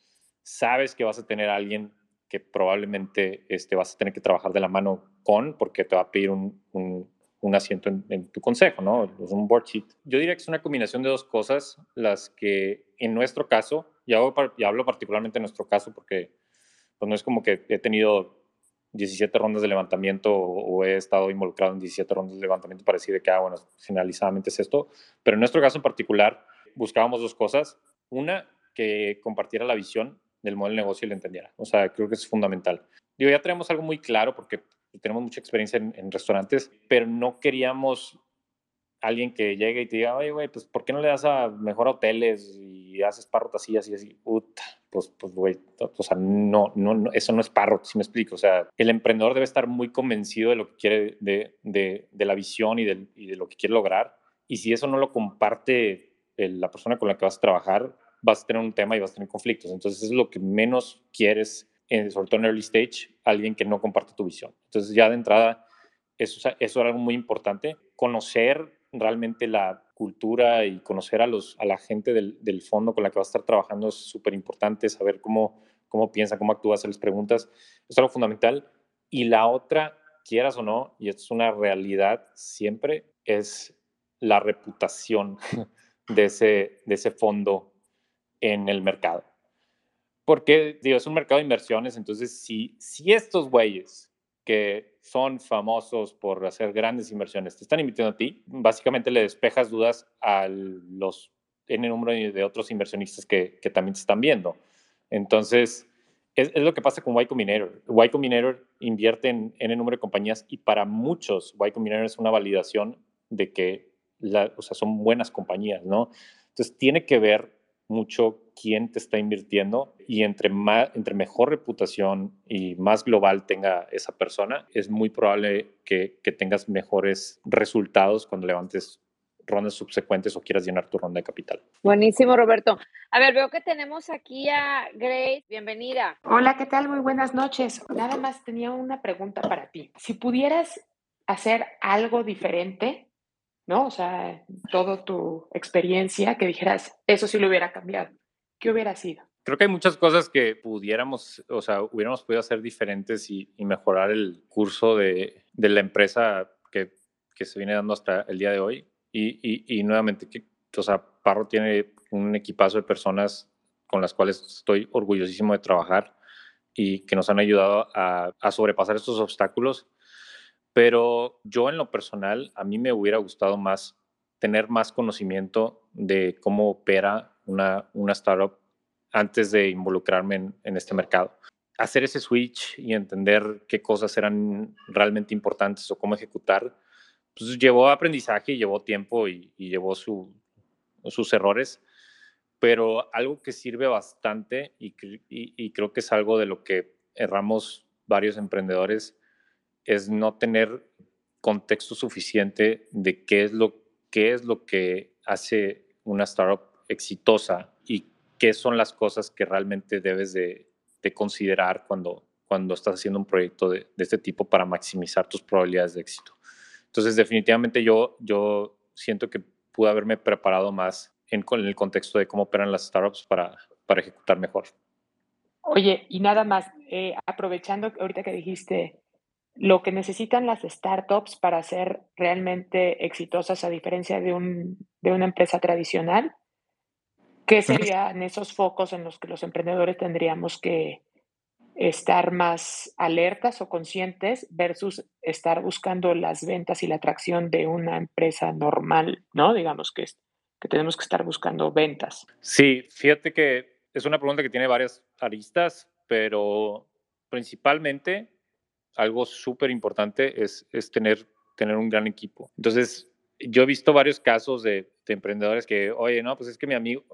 sabes que vas a tener alguien que probablemente este, vas a tener que trabajar de la mano con porque te va a pedir un, un, asiento en, en, tu consejo, ¿no? Es un board sheet. Yo diría que es una combinación de dos cosas, las que en nuestro caso, y, y hablo particularmente en nuestro caso porque pues no es como que he tenido 17 rondas de levantamiento o, he estado involucrado en 17 rondas de levantamiento para decir que, ah, bueno, generalizadamente es esto. Pero en nuestro caso en particular, buscábamos dos cosas. Una, que compartiera la visión del modelo de negocio y le entendiera. O sea, creo que es fundamental. Digo, ya tenemos algo muy claro porque tenemos mucha experiencia en, en restaurantes, pero no queríamos alguien que llegue y te diga, oye, güey, pues, ¿por qué no le das a mejor a hoteles y haces parrot así, así, así? Puta, pues, pues, güey, o sea, no, no, eso no es parrot, si me explico. O sea, el emprendedor debe estar muy convencido de lo que quiere, de, de, de la visión y de, y de, lo que quiere lograr. Y si eso no lo comparte la persona con la que vas a trabajar, vas a tener un tema y vas a tener conflictos. Entonces, es lo que menos quieres, en, sobre todo en early stage, alguien que no comparte tu visión. Entonces, ya de entrada, eso, eso es algo muy importante. Conocer realmente la cultura y conocer a, los, a la gente del, del fondo con la que vas a estar trabajando es súper importante, saber cómo, cómo piensa, cómo actúa, hacerles preguntas, es algo fundamental. Y la otra, quieras o no, y esto es una realidad siempre, es la reputación de ese, de ese fondo en el mercado. Porque, digo, es un mercado de inversiones, entonces si, si estos güeyes que son famosos por hacer grandes inversiones, te están invirtiendo a ti, básicamente le despejas dudas a los N número de otros inversionistas que, que también te están viendo. Entonces, es, es, lo que pasa con Y Combinator. Y Combinator invierte en N número de compañías y para muchos Y Combinator es una validación de que la, o sea, son buenas compañías, ¿no? Entonces, tiene que ver mucho quién te está invirtiendo y entre, más, entre mejor reputación y más global tenga esa persona, es muy probable que, que tengas mejores resultados cuando levantes rondas subsecuentes o quieras llenar tu ronda de capital. Buenísimo, Roberto. A ver, veo que tenemos aquí a Grace. Bienvenida. Hola, ¿qué tal? Muy buenas noches. Nada más tenía una pregunta para ti. Si pudieras hacer algo diferente ¿no? O sea, toda tu experiencia, que dijeras, eso sí lo hubiera cambiado. ¿Qué hubiera sido? Creo que hay muchas cosas que pudiéramos, o sea, hubiéramos podido hacer diferentes y, y mejorar el curso de, de la empresa que, que, se viene dando hasta el día de hoy. Y, y, y nuevamente, que, o sea, Parro tiene un equipazo de personas con las cuales estoy orgullosísimo de trabajar y que nos han ayudado a, a sobrepasar estos obstáculos pero yo en lo personal, a mí me hubiera gustado más tener más conocimiento de cómo opera una, una startup antes de involucrarme en, este mercado. Hacer ese switch y entender qué cosas eran realmente importantes o cómo ejecutar, pues llevó aprendizaje, llevó tiempo y, llevó su, sus errores, pero algo que sirve bastante y, y, y creo que es algo de lo que erramos varios emprendedores es no tener contexto suficiente de qué es lo, qué es lo que hace una startup exitosa y qué son las cosas que realmente debes de, de considerar cuando, cuando estás haciendo un proyecto de, este tipo para maximizar tus probabilidades de éxito. Entonces, definitivamente yo, yo siento que pude haberme preparado más en, en el contexto de cómo operan las startups para, para ejecutar mejor. Oye, y nada más, eh, aprovechando ahorita que dijiste lo que necesitan las startups para ser realmente exitosas a diferencia de, un, de una empresa tradicional, ¿Qué serían esos focos en los que los emprendedores tendríamos que estar más alertas o conscientes versus estar buscando las ventas y la atracción de una empresa normal, ¿no? Digamos que, que tenemos que estar buscando ventas. Sí, fíjate que es una pregunta que tiene varias aristas, pero principalmente algo súper importante es, es tener, tener un gran equipo. Entonces, yo he visto varios casos de, emprendedores que, oye, no, pues es que mi amigo,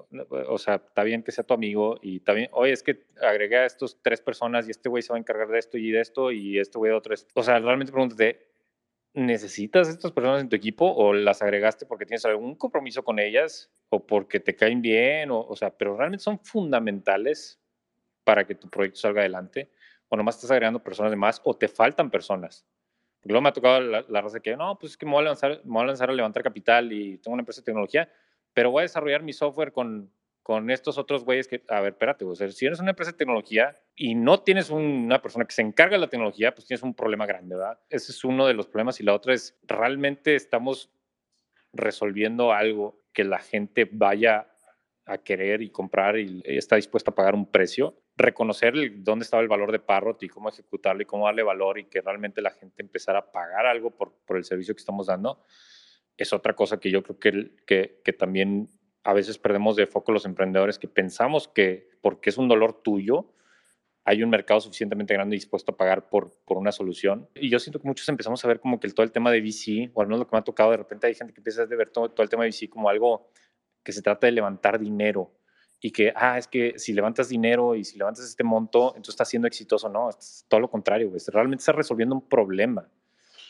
o sea, está bien que sea tu amigo y también, oye, es que agregué a estos tres personas y este güey se va a encargar de esto y de esto y este güey de otro. O sea, realmente pregúntate, ¿necesitas estas personas en tu equipo o las agregaste porque tienes algún compromiso con ellas o porque te caen bien? O, o sea, pero realmente son fundamentales para que tu proyecto salga adelante o nomás estás agregando personas de más o te faltan personas. Luego me ha tocado la, la raza que, no, pues es que me voy, a lanzar, me voy a lanzar a levantar capital y tengo una empresa de tecnología, pero voy a desarrollar mi software con, con estos otros güeyes que, a ver, espérate, o sea, si eres una empresa de tecnología y no tienes una persona que se encarga de la tecnología, pues tienes un problema grande, ¿verdad? Ese es uno de los problemas y la otra es, realmente estamos resolviendo algo que la gente vaya a querer y comprar y está dispuesta a pagar un precio reconocer dónde estaba el valor de Parrot y cómo ejecutarlo y cómo darle valor y que realmente la gente empezara a pagar algo por, por el servicio que estamos dando, es otra cosa que yo creo que, que, que también a veces perdemos de foco los emprendedores que pensamos que porque es un dolor tuyo, hay un mercado suficientemente grande y dispuesto a pagar por, por una solución. Y yo siento que muchos empezamos a ver como que el, todo el tema de VC, o al menos lo que me ha tocado, de repente hay gente que empieza a ver todo, todo el tema de VC como algo que se trata de levantar dinero y que, ah, es que si levantas dinero y si levantas este monto, entonces estás siendo exitoso. No, es todo lo contrario, güey. Realmente estás resolviendo un problema.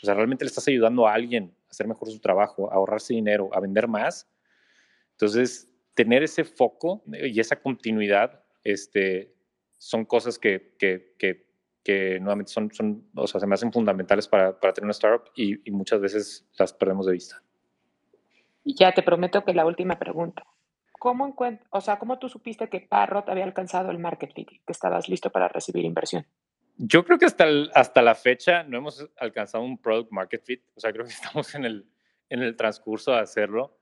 O sea, realmente le estás ayudando a alguien a hacer mejor su trabajo, a ahorrarse dinero, a vender más. Entonces, tener ese foco y esa continuidad este, son cosas que, que, que, que nuevamente son, son, o sea, se me hacen fundamentales para, para tener una startup y, y muchas veces las perdemos de vista. Ya te prometo que la última pregunta. ¿Cómo, o sea, ¿cómo tú supiste que Parrot había alcanzado el market fit, que estabas listo para recibir inversión? Yo creo que hasta, hasta la fecha no hemos alcanzado un product market fit. O sea, creo que estamos en el, en el transcurso de hacerlo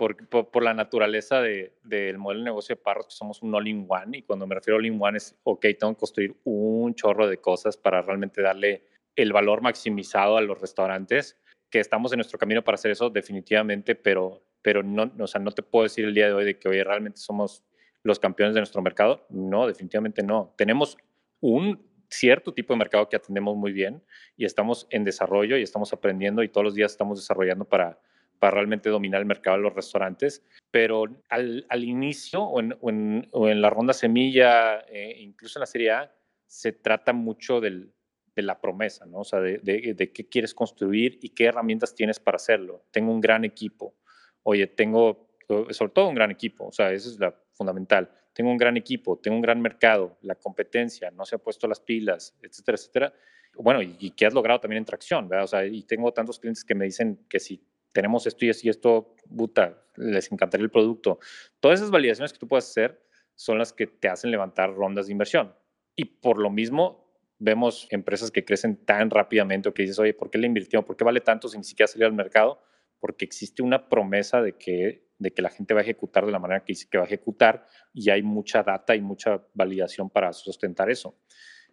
por, por, la naturaleza del de, modelo de negocio de Parrot, somos un all-in-one. Y cuando me refiero a all-in-one es, ok, tengo que construir un chorro de cosas para realmente darle el valor maximizado a los restaurantes. Que estamos en nuestro camino para hacer eso, definitivamente, pero pero no, o sea, no te puedo decir el día de hoy de que, hoy realmente somos los campeones de nuestro mercado. No, definitivamente no. Tenemos un cierto tipo de mercado que atendemos muy bien y estamos en desarrollo y estamos aprendiendo y todos los días estamos desarrollando para, para realmente dominar el mercado de los restaurantes. Pero al, al inicio o en, o, en, la ronda semilla, eh, incluso en la Serie A, se trata mucho del, de la promesa, ¿no? O sea, de, de, de, qué quieres construir y qué herramientas tienes para hacerlo. Tengo un gran equipo oye, tengo sobre todo un gran equipo, o sea, eso es la fundamental. Tengo un gran equipo, tengo un gran mercado, la competencia, no se ha puesto las pilas, etcétera, etcétera. Bueno, y, y que has logrado también en tracción, ¿verdad? O sea, y tengo tantos clientes que me dicen que si tenemos esto y esto, puta, les encantaría el producto. Todas esas validaciones que tú puedes hacer son las que te hacen levantar rondas de inversión. Y por lo mismo, vemos empresas que crecen tan rápidamente o que dices, oye, ¿por qué le invirtió? ¿Por qué vale tanto sin ni siquiera salir al mercado? Porque existe una promesa de que, de que la gente va a ejecutar de la manera que dice que va a ejecutar y hay mucha data y mucha validación para sustentar eso.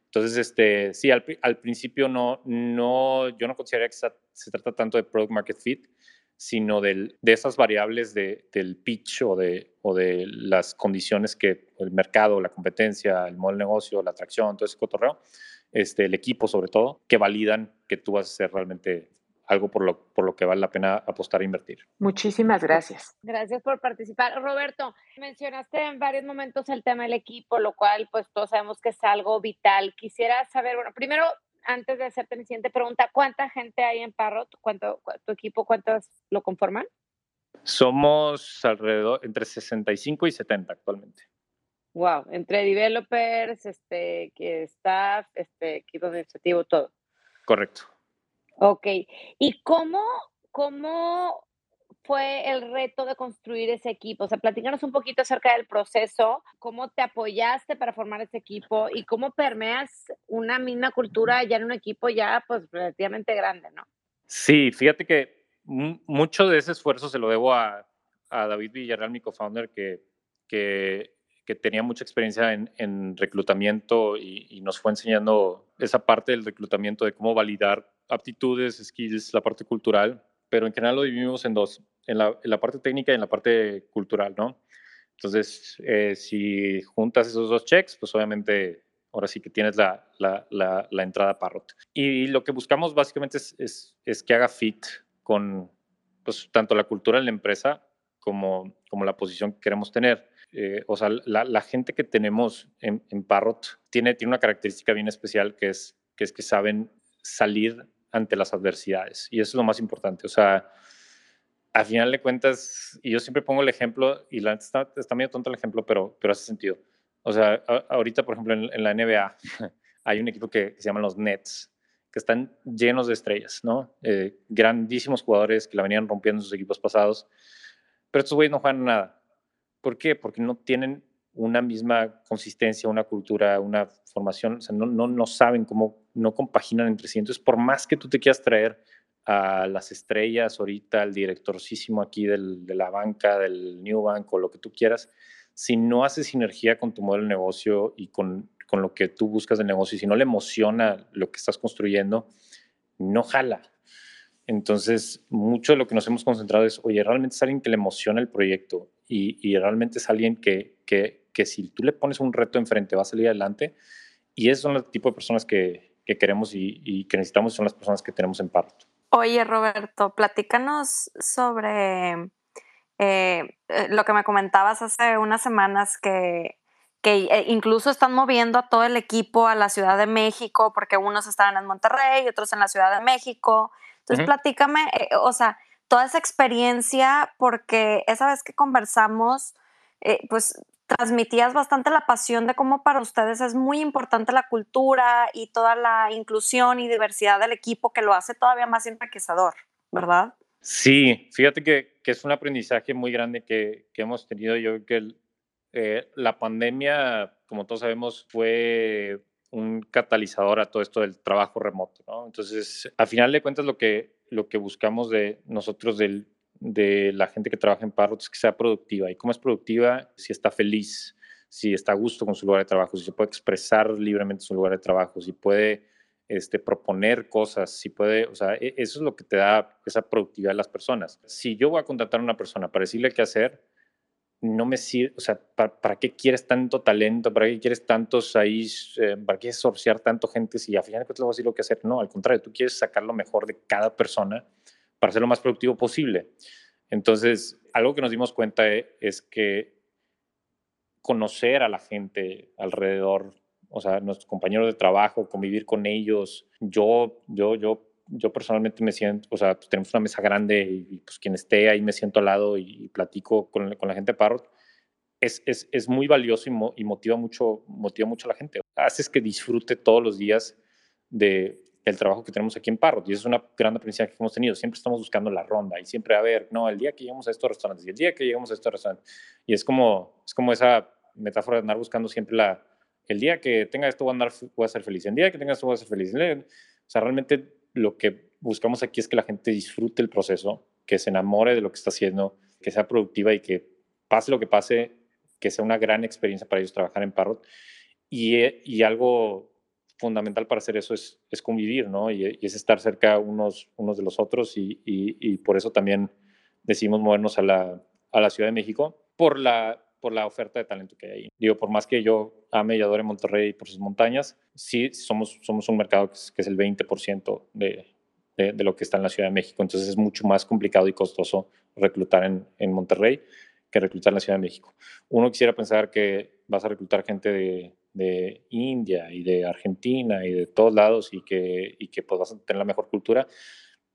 Entonces, este, sí, al, al principio no, no, yo no consideraría que se, trata tanto de product market fit, sino del, de esas variables de, del pitch o de, o de las condiciones que el mercado, la competencia, el modelo de negocio, la atracción, todo ese cotorreo, este, el equipo sobre todo, que validan que tú vas a ser realmente algo por lo, por lo que vale la pena apostar e invertir. Muchísimas gracias. Gracias por participar. Roberto, mencionaste en varios momentos el tema del equipo, lo cual pues todos sabemos que es algo vital. Quisiera saber, bueno, primero, antes de hacerte mi siguiente pregunta, ¿cuánta gente hay en Parrot? ¿Cuánto, tu equipo, cuántos lo conforman? Somos alrededor, entre 65 y 70 actualmente. Wow, entre developers, este, staff, este, equipo administrativo, todo. Correcto. Ok. ¿Y cómo, cómo fue el reto de construir ese equipo? O sea, platícanos un poquito acerca del proceso, cómo te apoyaste para formar ese equipo y cómo permeas una misma cultura ya en un equipo ya pues relativamente grande, ¿no? Sí, fíjate que mucho de ese esfuerzo se lo debo a, a David Villarreal, mi co-founder, que, que, que tenía mucha experiencia en, en reclutamiento y, y, nos fue enseñando esa parte del reclutamiento de cómo validar aptitudes, skills, la parte cultural, pero en general lo dividimos en dos, en la, en la parte técnica y en la parte cultural, ¿no? Entonces, eh, si juntas esos dos checks, pues obviamente ahora sí que tienes la, la, la, la entrada Parrot. Y lo que buscamos básicamente es, es, es, que haga fit con pues, tanto la cultura de la empresa como, como la posición que queremos tener. Eh, o sea, la, gente que tenemos en, en Parrot tiene, tiene una característica bien especial que es, que es que saben salir ante las adversidades. Y eso es lo más importante. O sea, al final de cuentas, y yo siempre pongo el ejemplo, y la, está, está medio tonto el ejemplo, pero, pero hace sentido. O sea, a, ahorita, por ejemplo, en, en, la NBA hay un equipo que, que, se llama los Nets, que están llenos de estrellas, ¿no? Eh, grandísimos jugadores que la venían rompiendo en sus equipos pasados, pero estos güeyes no juegan nada. ¿Por qué? Porque no tienen una misma consistencia, una cultura, una formación, o sea, no, no, no saben cómo, no compaginan entre sí. Entonces, por más que tú te quieras traer a las estrellas ahorita, al directorcísimo aquí del, de la banca, del New Bank o lo que tú quieras, si no haces sinergia con tu modelo de negocio y con, con lo que tú buscas de negocio, y si no le emociona lo que estás construyendo, no jala. Entonces, mucho de lo que nos hemos concentrado es, oye, realmente es alguien que le emociona el proyecto y, y realmente es alguien que, que, que si tú le pones un reto enfrente va a salir adelante. Y esos son los tipos de personas que, que queremos y, y, que necesitamos, son las personas que tenemos en Parrot. Oye, Roberto, platícanos sobre eh, lo que me comentabas hace unas semanas que, que eh, incluso están moviendo a todo el equipo a la Ciudad de México, porque unos estaban en Monterrey otros en la Ciudad de México. Entonces, uh -huh. platícame, eh, o sea, toda esa experiencia, porque esa vez que conversamos, eh, pues transmitías bastante la pasión de cómo para ustedes es muy importante la cultura y toda la inclusión y diversidad del equipo que lo hace todavía más enriquecedor, ¿verdad? Sí, fíjate que, que es un aprendizaje muy grande que, que hemos tenido. Yo creo que eh, la pandemia, como todos sabemos, fue un catalizador a todo esto del trabajo remoto, ¿no? Entonces, a final de cuentas, lo que, lo que buscamos de nosotros del, de la gente que trabaja en Parrot es que sea productiva. ¿Y cómo es productiva? Si está feliz, si está a gusto con su lugar de trabajo, si se puede expresar libremente su lugar de trabajo, si puede este, proponer cosas, si puede, o sea, eso es lo que te da esa productividad a las personas. Si yo voy a contratar a una persona para decirle qué hacer, no me sirve, o sea, ¿para, ¿para, qué quieres tanto talento? ¿Para qué quieres tantos ahí? Eh, ¿Para qué sorciar tanto gente si al final de cuentas le voy a decir lo que hacer? No, al contrario, tú quieres sacar lo mejor de cada persona para ser lo más productivo posible. Entonces, algo que nos dimos cuenta es que conocer a la gente alrededor, o sea, nuestros compañeros de trabajo, convivir con ellos, yo, yo, yo, yo personalmente me siento, o sea, pues tenemos una mesa grande y, pues quien esté ahí me siento al lado y, y platico con, con, la gente de Parrot, es, es, es muy valioso y, mo, y, motiva, mucho, motiva mucho a la gente. Haces que disfrute todos los días de, el trabajo que tenemos aquí en Parrot. Y eso es una gran aprendizaje que hemos tenido. Siempre estamos buscando la ronda y siempre a ver, no, el día que lleguemos a estos restaurantes y el día que lleguemos a estos restaurantes. Y es como, es como esa metáfora de andar buscando siempre la, el día que tenga esto voy a, andar, voy a ser feliz, el día que tenga esto voy a ser feliz. O sea, realmente lo que buscamos aquí es que la gente disfrute el proceso, que se enamore de lo que está haciendo, que sea productiva y que pase lo que pase, que sea una gran experiencia para ellos trabajar en Parrot. Y, y algo fundamental para hacer eso es, es convivir, ¿no? Y, es estar cerca unos, unos de los otros y, y, por eso también decidimos movernos a la, a la Ciudad de México por la, por la oferta de talento que hay ahí. Digo, por más que yo ame y adore Monterrey por sus montañas, sí somos, somos un mercado que es, que es el 20% de, de, de, lo que está en la Ciudad de México, entonces es mucho más complicado y costoso reclutar en, en Monterrey que reclutar en la Ciudad de México. Uno quisiera pensar que vas a reclutar gente de, de India y de Argentina y de todos lados y que, y que pues vas a tener la mejor cultura,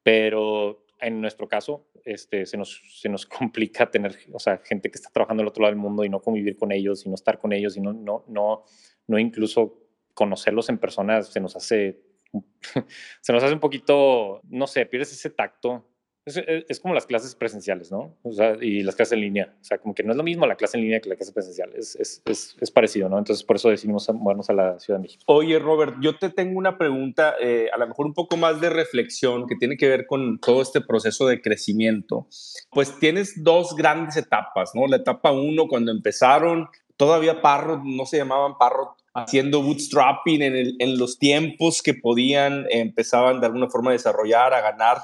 pero en nuestro caso este, se, nos, se nos complica tener, o sea, gente que está trabajando al otro lado del mundo y no convivir con ellos y no estar con ellos y no, no, no, no incluso conocerlos en persona se nos hace se nos hace un poquito, no sé, pierdes ese tacto Es, es, como las clases presenciales, ¿no? O sea, y las clases en línea. O sea, como que no es lo mismo la clase en línea que la clase presencial. Es, es, es parecido, ¿no? Entonces, por eso decidimos movernos a la Ciudad de México. Oye, Robert, yo te tengo una pregunta, eh, a lo mejor un poco más de reflexión, que tiene que ver con todo este proceso de crecimiento. Pues tienes dos grandes etapas, ¿no? La etapa uno, cuando empezaron, todavía Parrot, no se llamaban Parrot, haciendo bootstrapping en, los tiempos que podían, empezaban de alguna forma a desarrollar, a ganar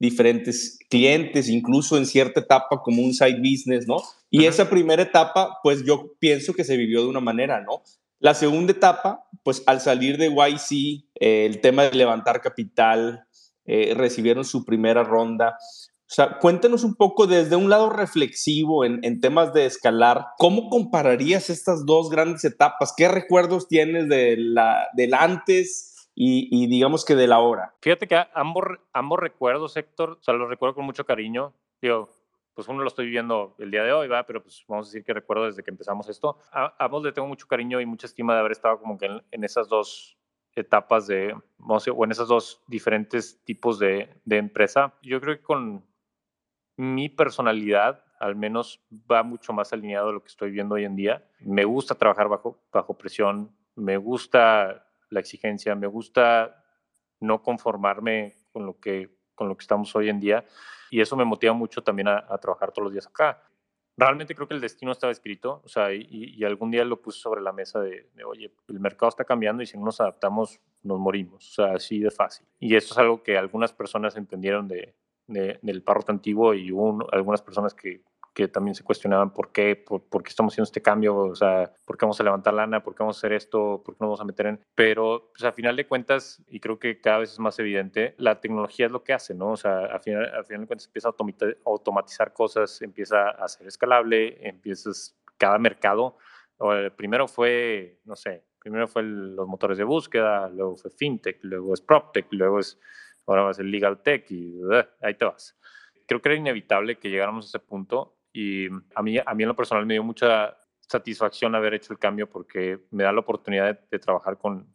diferentes clientes, incluso en cierta etapa como un side business, ¿no? Y esa primera etapa, pues yo pienso que se vivió de una manera, ¿no? La segunda etapa, pues al salir de YC, eh, el tema de levantar capital, eh, recibieron su primera ronda. O sea, cuéntanos un poco desde un lado reflexivo en, en, temas de escalar, ¿cómo compararías estas dos grandes etapas? ¿Qué recuerdos tienes de la, del antes y, digamos que de la hora. Fíjate que ambos, ambos recuerdos, Héctor, o sea, los recuerdo con mucho cariño. Digo, pues uno lo estoy viviendo el día de hoy, ¿va? pero pues vamos a decir que recuerdo desde que empezamos esto. A, ambos le tengo mucho cariño y mucha estima de haber estado como que en, esas dos etapas de, a o en esas dos diferentes tipos de, de empresa. Yo creo que con mi personalidad, al menos va mucho más alineado a lo que estoy viendo hoy en día. Me gusta trabajar bajo, bajo presión, me gusta la exigencia, me gusta no conformarme con lo que, con lo que estamos hoy en día y eso me motiva mucho también a, trabajar todos los días acá. Realmente creo que el destino estaba escrito, o sea, y, algún día lo puse sobre la mesa de, oye, el mercado está cambiando y si no nos adaptamos, nos morimos, o sea, así de fácil. Y eso es algo que algunas personas entendieron de, del parroto antiguo y hubo algunas personas que que también se cuestionaban por qué, por, qué estamos haciendo este cambio, o sea, por qué vamos a levantar lana, por qué vamos a hacer esto, por qué no vamos a meter en... Pero, pues, a final de cuentas, y creo que cada vez es más evidente, la tecnología es lo que hace, ¿no? O sea, a final, a final de cuentas empieza a automatizar cosas, empieza a ser escalable, empiezas cada mercado. Primero fue, no sé, primero fue los motores de búsqueda, luego fue FinTech, luego es PropTech, luego es, ahora va a ser Legal Tech y uh, ahí te vas. Creo que era inevitable que llegáramos a ese punto y a mí, a mí en lo personal me dio mucha satisfacción haber hecho el cambio porque me da la oportunidad de, trabajar con,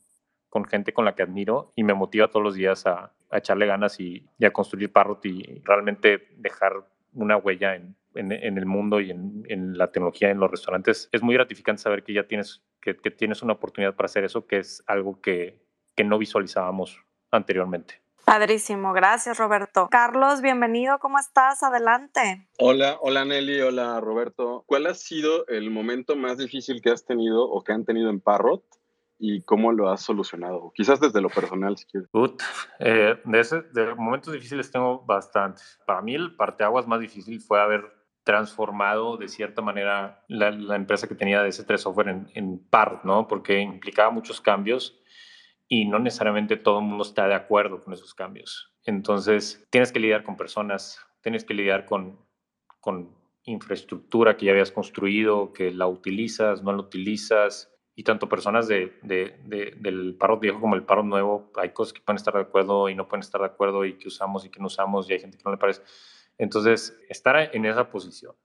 con, gente con la que admiro y me motiva todos los días a, echarle ganas y, a construir Parrot y realmente dejar una huella en, en, el mundo y en, en, la tecnología en los restaurantes. Es muy gratificante saber que ya tienes, que, que tienes una oportunidad para hacer eso, que es algo que, que no visualizábamos anteriormente. Padrísimo, gracias Roberto. Carlos, bienvenido, ¿cómo estás? Adelante. Hola, hola Nelly, hola Roberto. ¿Cuál ha sido el momento más difícil que has tenido o que han tenido en Parrot y cómo lo has solucionado? Quizás desde lo personal, si quieres. Eh, de, ese, de momentos difíciles tengo bastantes. Para mí el parteaguas más difícil fue haber transformado de cierta manera la, empresa que tenía de ese 3 software en, en Parrot, ¿no? Porque implicaba muchos cambios y no necesariamente todo el mundo está de acuerdo con esos cambios. Entonces, tienes que lidiar con personas, tienes que lidiar con, con infraestructura que ya habías construido, que la utilizas, no la utilizas, y tanto personas de, del paro viejo como el paro nuevo, hay cosas que pueden estar de acuerdo y no pueden estar de acuerdo y que usamos y que no usamos y hay gente que no le parece. Entonces, estar en esa posición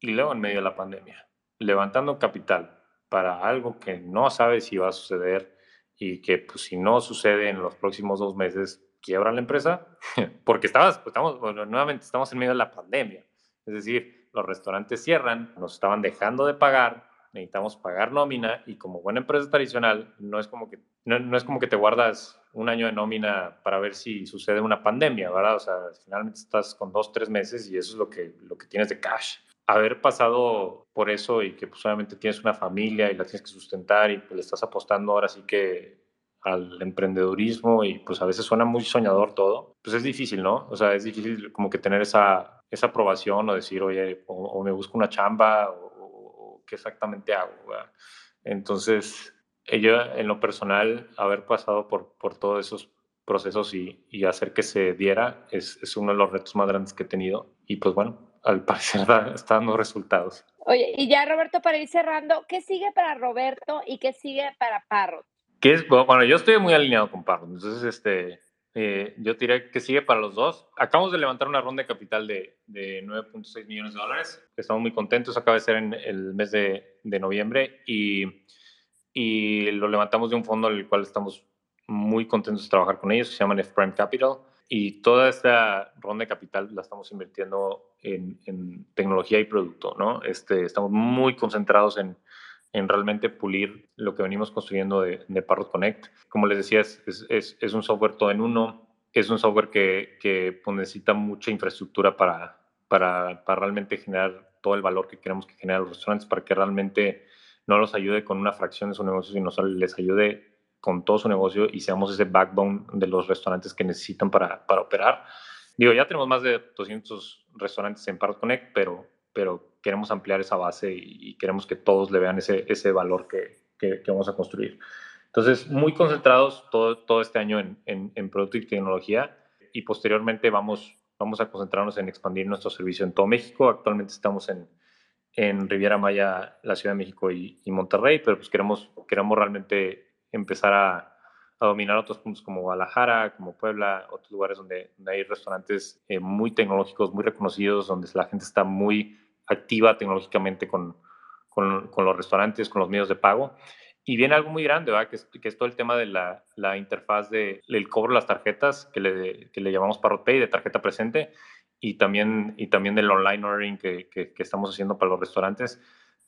y luego en medio de la pandemia, levantando capital para algo que no sabes si va a suceder, y que pues si no sucede en los próximos dos meses, quiebra la empresa, porque estabas, pues, estamos, nuevamente estamos en medio de la pandemia. Es decir, los restaurantes cierran, nos estaban dejando de pagar, necesitamos pagar nómina y como buena empresa tradicional, no es como que, no, es como que te guardas un año de nómina para ver si sucede una pandemia, ¿verdad? O sea, finalmente estás con dos, tres meses y eso es lo que, lo que tienes de cash haber pasado por eso y que pues obviamente tienes una familia y la tienes que sustentar y pues le estás apostando ahora sí que al emprendedurismo y pues a veces suena muy soñador todo, pues es difícil, ¿no? O sea, es difícil como que tener esa, esa aprobación o decir, oye, o, me busco una chamba o, qué exactamente hago. Entonces, yo en lo personal, haber pasado por, por todos esos procesos y, y hacer que se diera es, es uno de los retos más grandes que he tenido. Y pues bueno, al parecer está dando resultados. Oye, y ya Roberto, para ir cerrando, ¿qué sigue para Roberto y qué sigue para Parrot? ¿Qué es? Bueno, yo estoy muy alineado con Parrot, entonces este, eh, yo diré que sigue para los dos. Acabamos de levantar una ronda de capital de, de 9.6 millones de dólares. Estamos muy contentos, acaba de ser en el mes de, de noviembre y, y lo levantamos de un fondo al cual estamos muy contentos de trabajar con ellos, se llaman F Prime Capital. Y toda esta ronda de capital la estamos invirtiendo en, tecnología y producto, ¿no? Este, estamos muy concentrados en, en realmente pulir lo que venimos construyendo de, Parrot Connect. Como les decía, es, es, es, un software todo en uno, es un software que, que pues, necesita mucha infraestructura para, para, para, realmente generar todo el valor que queremos que genere los restaurantes, para que realmente no los ayude con una fracción de su negocio, sino les ayude con todo su negocio y seamos ese backbone de los restaurantes que necesitan para, para operar. Digo, ya tenemos más de 200 restaurantes en Parrot Connect, pero, pero queremos ampliar esa base y, queremos que todos le vean ese, ese valor que, que, vamos a construir. Entonces, muy concentrados todo, todo este año en, en, en, producto y tecnología y posteriormente vamos, vamos a concentrarnos en expandir nuestro servicio en todo México. Actualmente estamos en, en Riviera Maya, la Ciudad de México y, y Monterrey, pero pues queremos, queremos realmente empezar a, dominar otros puntos como Guadalajara, como Puebla, otros lugares donde, hay restaurantes eh, muy tecnológicos, muy reconocidos, donde la gente está muy activa tecnológicamente con, los restaurantes, con los medios de pago. Y viene algo muy grande, ¿verdad? Que, es, todo el tema de la, interfaz de, del cobro de las tarjetas, que le, que le llamamos Parrot Pay, de tarjeta presente, y también, y del online ordering que, estamos haciendo para los restaurantes.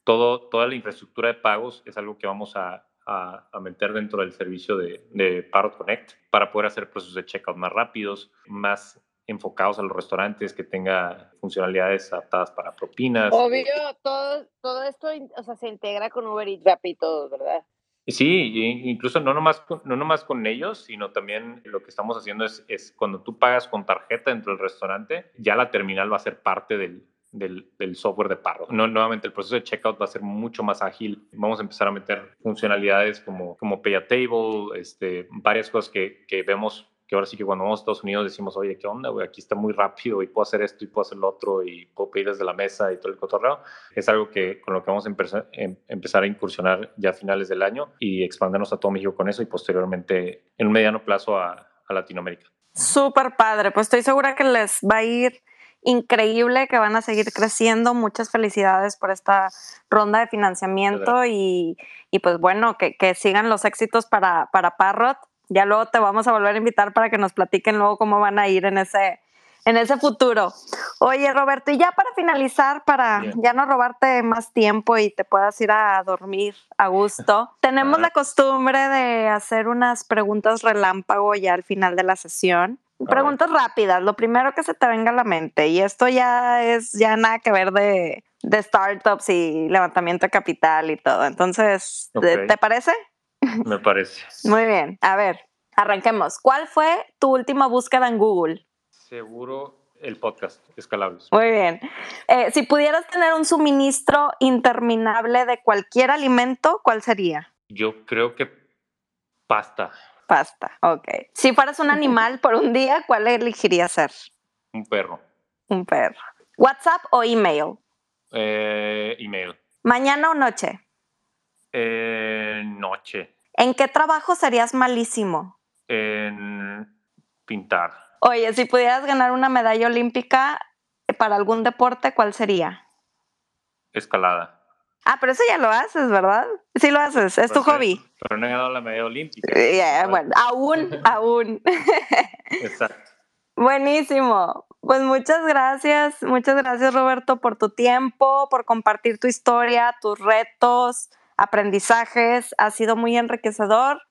Toda la infraestructura de pagos es algo que vamos a, a, meter dentro del servicio de, de Parrot Connect para poder hacer procesos de checkout más rápidos, más enfocados a los restaurantes, que tenga funcionalidades adaptadas para propinas. Obvio, todo, todo esto o sea, se integra con Uber Eats Rappi y todo, ¿verdad? Sí, incluso no nomás, no nomás con ellos, sino también lo que estamos haciendo es, es cuando tú pagas con tarjeta dentro del restaurante, ya la terminal va a ser parte del, del, software de Parrot. No, nuevamente, el proceso de checkout va a ser mucho más ágil. Vamos a empezar a meter funcionalidades como, como Pay a Table, este, varias cosas que, que vemos que ahora sí que cuando vamos a Estados Unidos decimos, oye, ¿qué onda, güey? Aquí está muy rápido y puedo hacer esto y puedo hacer lo otro y puedo pedir desde la mesa y todo el cotorreo. Es algo que con lo que vamos a empezar, em, empezar a incursionar ya a finales del año y expandernos a todo México con eso y posteriormente en un mediano plazo a, a Latinoamérica. Súper padre, pues estoy segura que les va a ir increíble que van a seguir creciendo. Muchas felicidades por esta ronda de financiamiento y, y, pues bueno, que, que, sigan los éxitos para, para Parrot. Ya luego te vamos a volver a invitar para que nos platiquen luego cómo van a ir en ese, en ese futuro. Oye, Roberto, y ya para finalizar, para ya no robarte más tiempo y te puedas ir a dormir a gusto, tenemos la costumbre de hacer unas preguntas relámpago ya al final de la sesión. Preguntas rápidas, lo primero que se te venga a la mente. Y esto ya es ya nada que ver de, de startups y levantamiento de capital y todo. Entonces, ¿te, parece? Me parece. Muy bien. A ver, arranquemos. ¿Cuál fue tu última búsqueda en Google? Seguro el podcast, Escalables. Muy bien. Eh, si pudieras tener un suministro interminable de cualquier alimento, ¿cuál sería? Yo creo que pasta. Pasta, ok. Si fueras un animal por un día, ¿cuál elegirías ser? Un perro. Un perro. ¿WhatsApp o email? Eh, email. ¿Mañana o noche? Eh, noche. ¿En qué trabajo serías malísimo? En pintar. Oye, si pudieras ganar una medalla olímpica para algún deporte, ¿cuál sería? Escalada. Ah, pero eso ya lo haces, ¿verdad? Sí lo haces, es tu pues hobby. Pero no he ganado la medalla olímpica. bueno, aún, aún. Exacto. Buenísimo. Pues muchas gracias, muchas gracias Roberto por tu tiempo, por compartir tu historia, tus retos, aprendizajes. Ha sido muy enriquecedor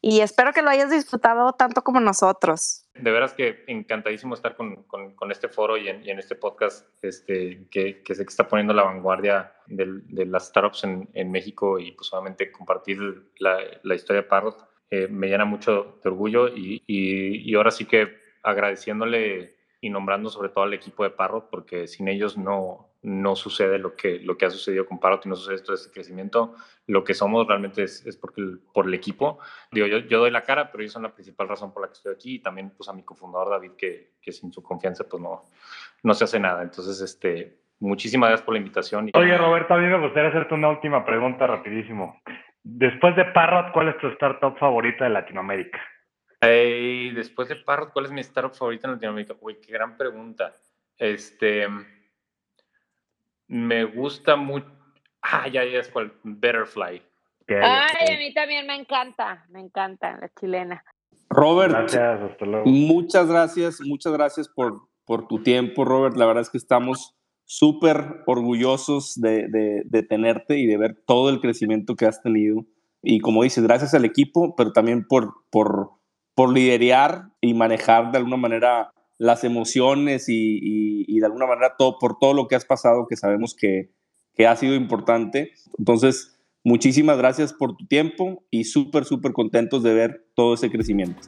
y espero que lo hayas disfrutado tanto como nosotros. De veras que encantadísimo estar con, con, este foro y en, este podcast este, que, que, sé que está poniendo la vanguardia de las startups en, en, México y pues compartir la, la historia de Parrot eh, me llena mucho de orgullo y, y, y ahora sí que agradeciéndole y nombrando sobre todo al equipo de Parrot, porque sin ellos no, no sucede lo que, lo que ha sucedido con Parrot y no sucede todo este crecimiento. Lo que somos realmente es, es porque por el equipo. Digo, yo, yo doy la cara, pero ellos son la principal razón por la que estoy aquí y también pues a mi cofundador David, que, que sin su confianza pues no, no se hace nada. Entonces, este, muchísimas gracias por la invitación. Oye, Roberto, a mí me gustaría hacerte una última pregunta rapidísimo. Después de Parrot, ¿cuál es tu startup favorita de Latinoamérica? después de Parrot, ¿cuál es mi startup favorita en Latinoamérica? Uy, qué gran pregunta. Este, me gusta mucho. Ah, ya, ya es cuál. Betterfly. Ay, a mí también me encanta, me encanta la chilena. Robert, Gracias, hasta luego. muchas gracias, muchas gracias por, por tu tiempo, Robert. La verdad es que estamos súper orgullosos de, de- de tenerte y de ver todo el crecimiento que has tenido. Y como dices, gracias al equipo, pero también por, por, por liderar y manejar de alguna manera las emociones y, y- y de alguna manera todo, por todo lo que has pasado, que sabemos que, que ha sido importante. Entonces, muchísimas gracias por tu tiempo y súper, súper contentos de ver todo ese crecimiento.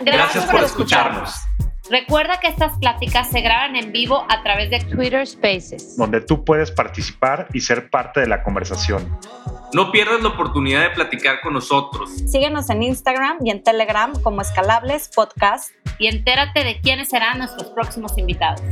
Gracias, por escucharnos. Recuerda que estas pláticas se graban en vivo a través de Twitter Spaces. donde tú puedes participar y ser parte de la conversación. No pierdas la oportunidad de platicar con nosotros. Síguenos en Instagram y en Telegram como Escalables Podcast. Y entérate de quiénes serán nuestros próximos invitados.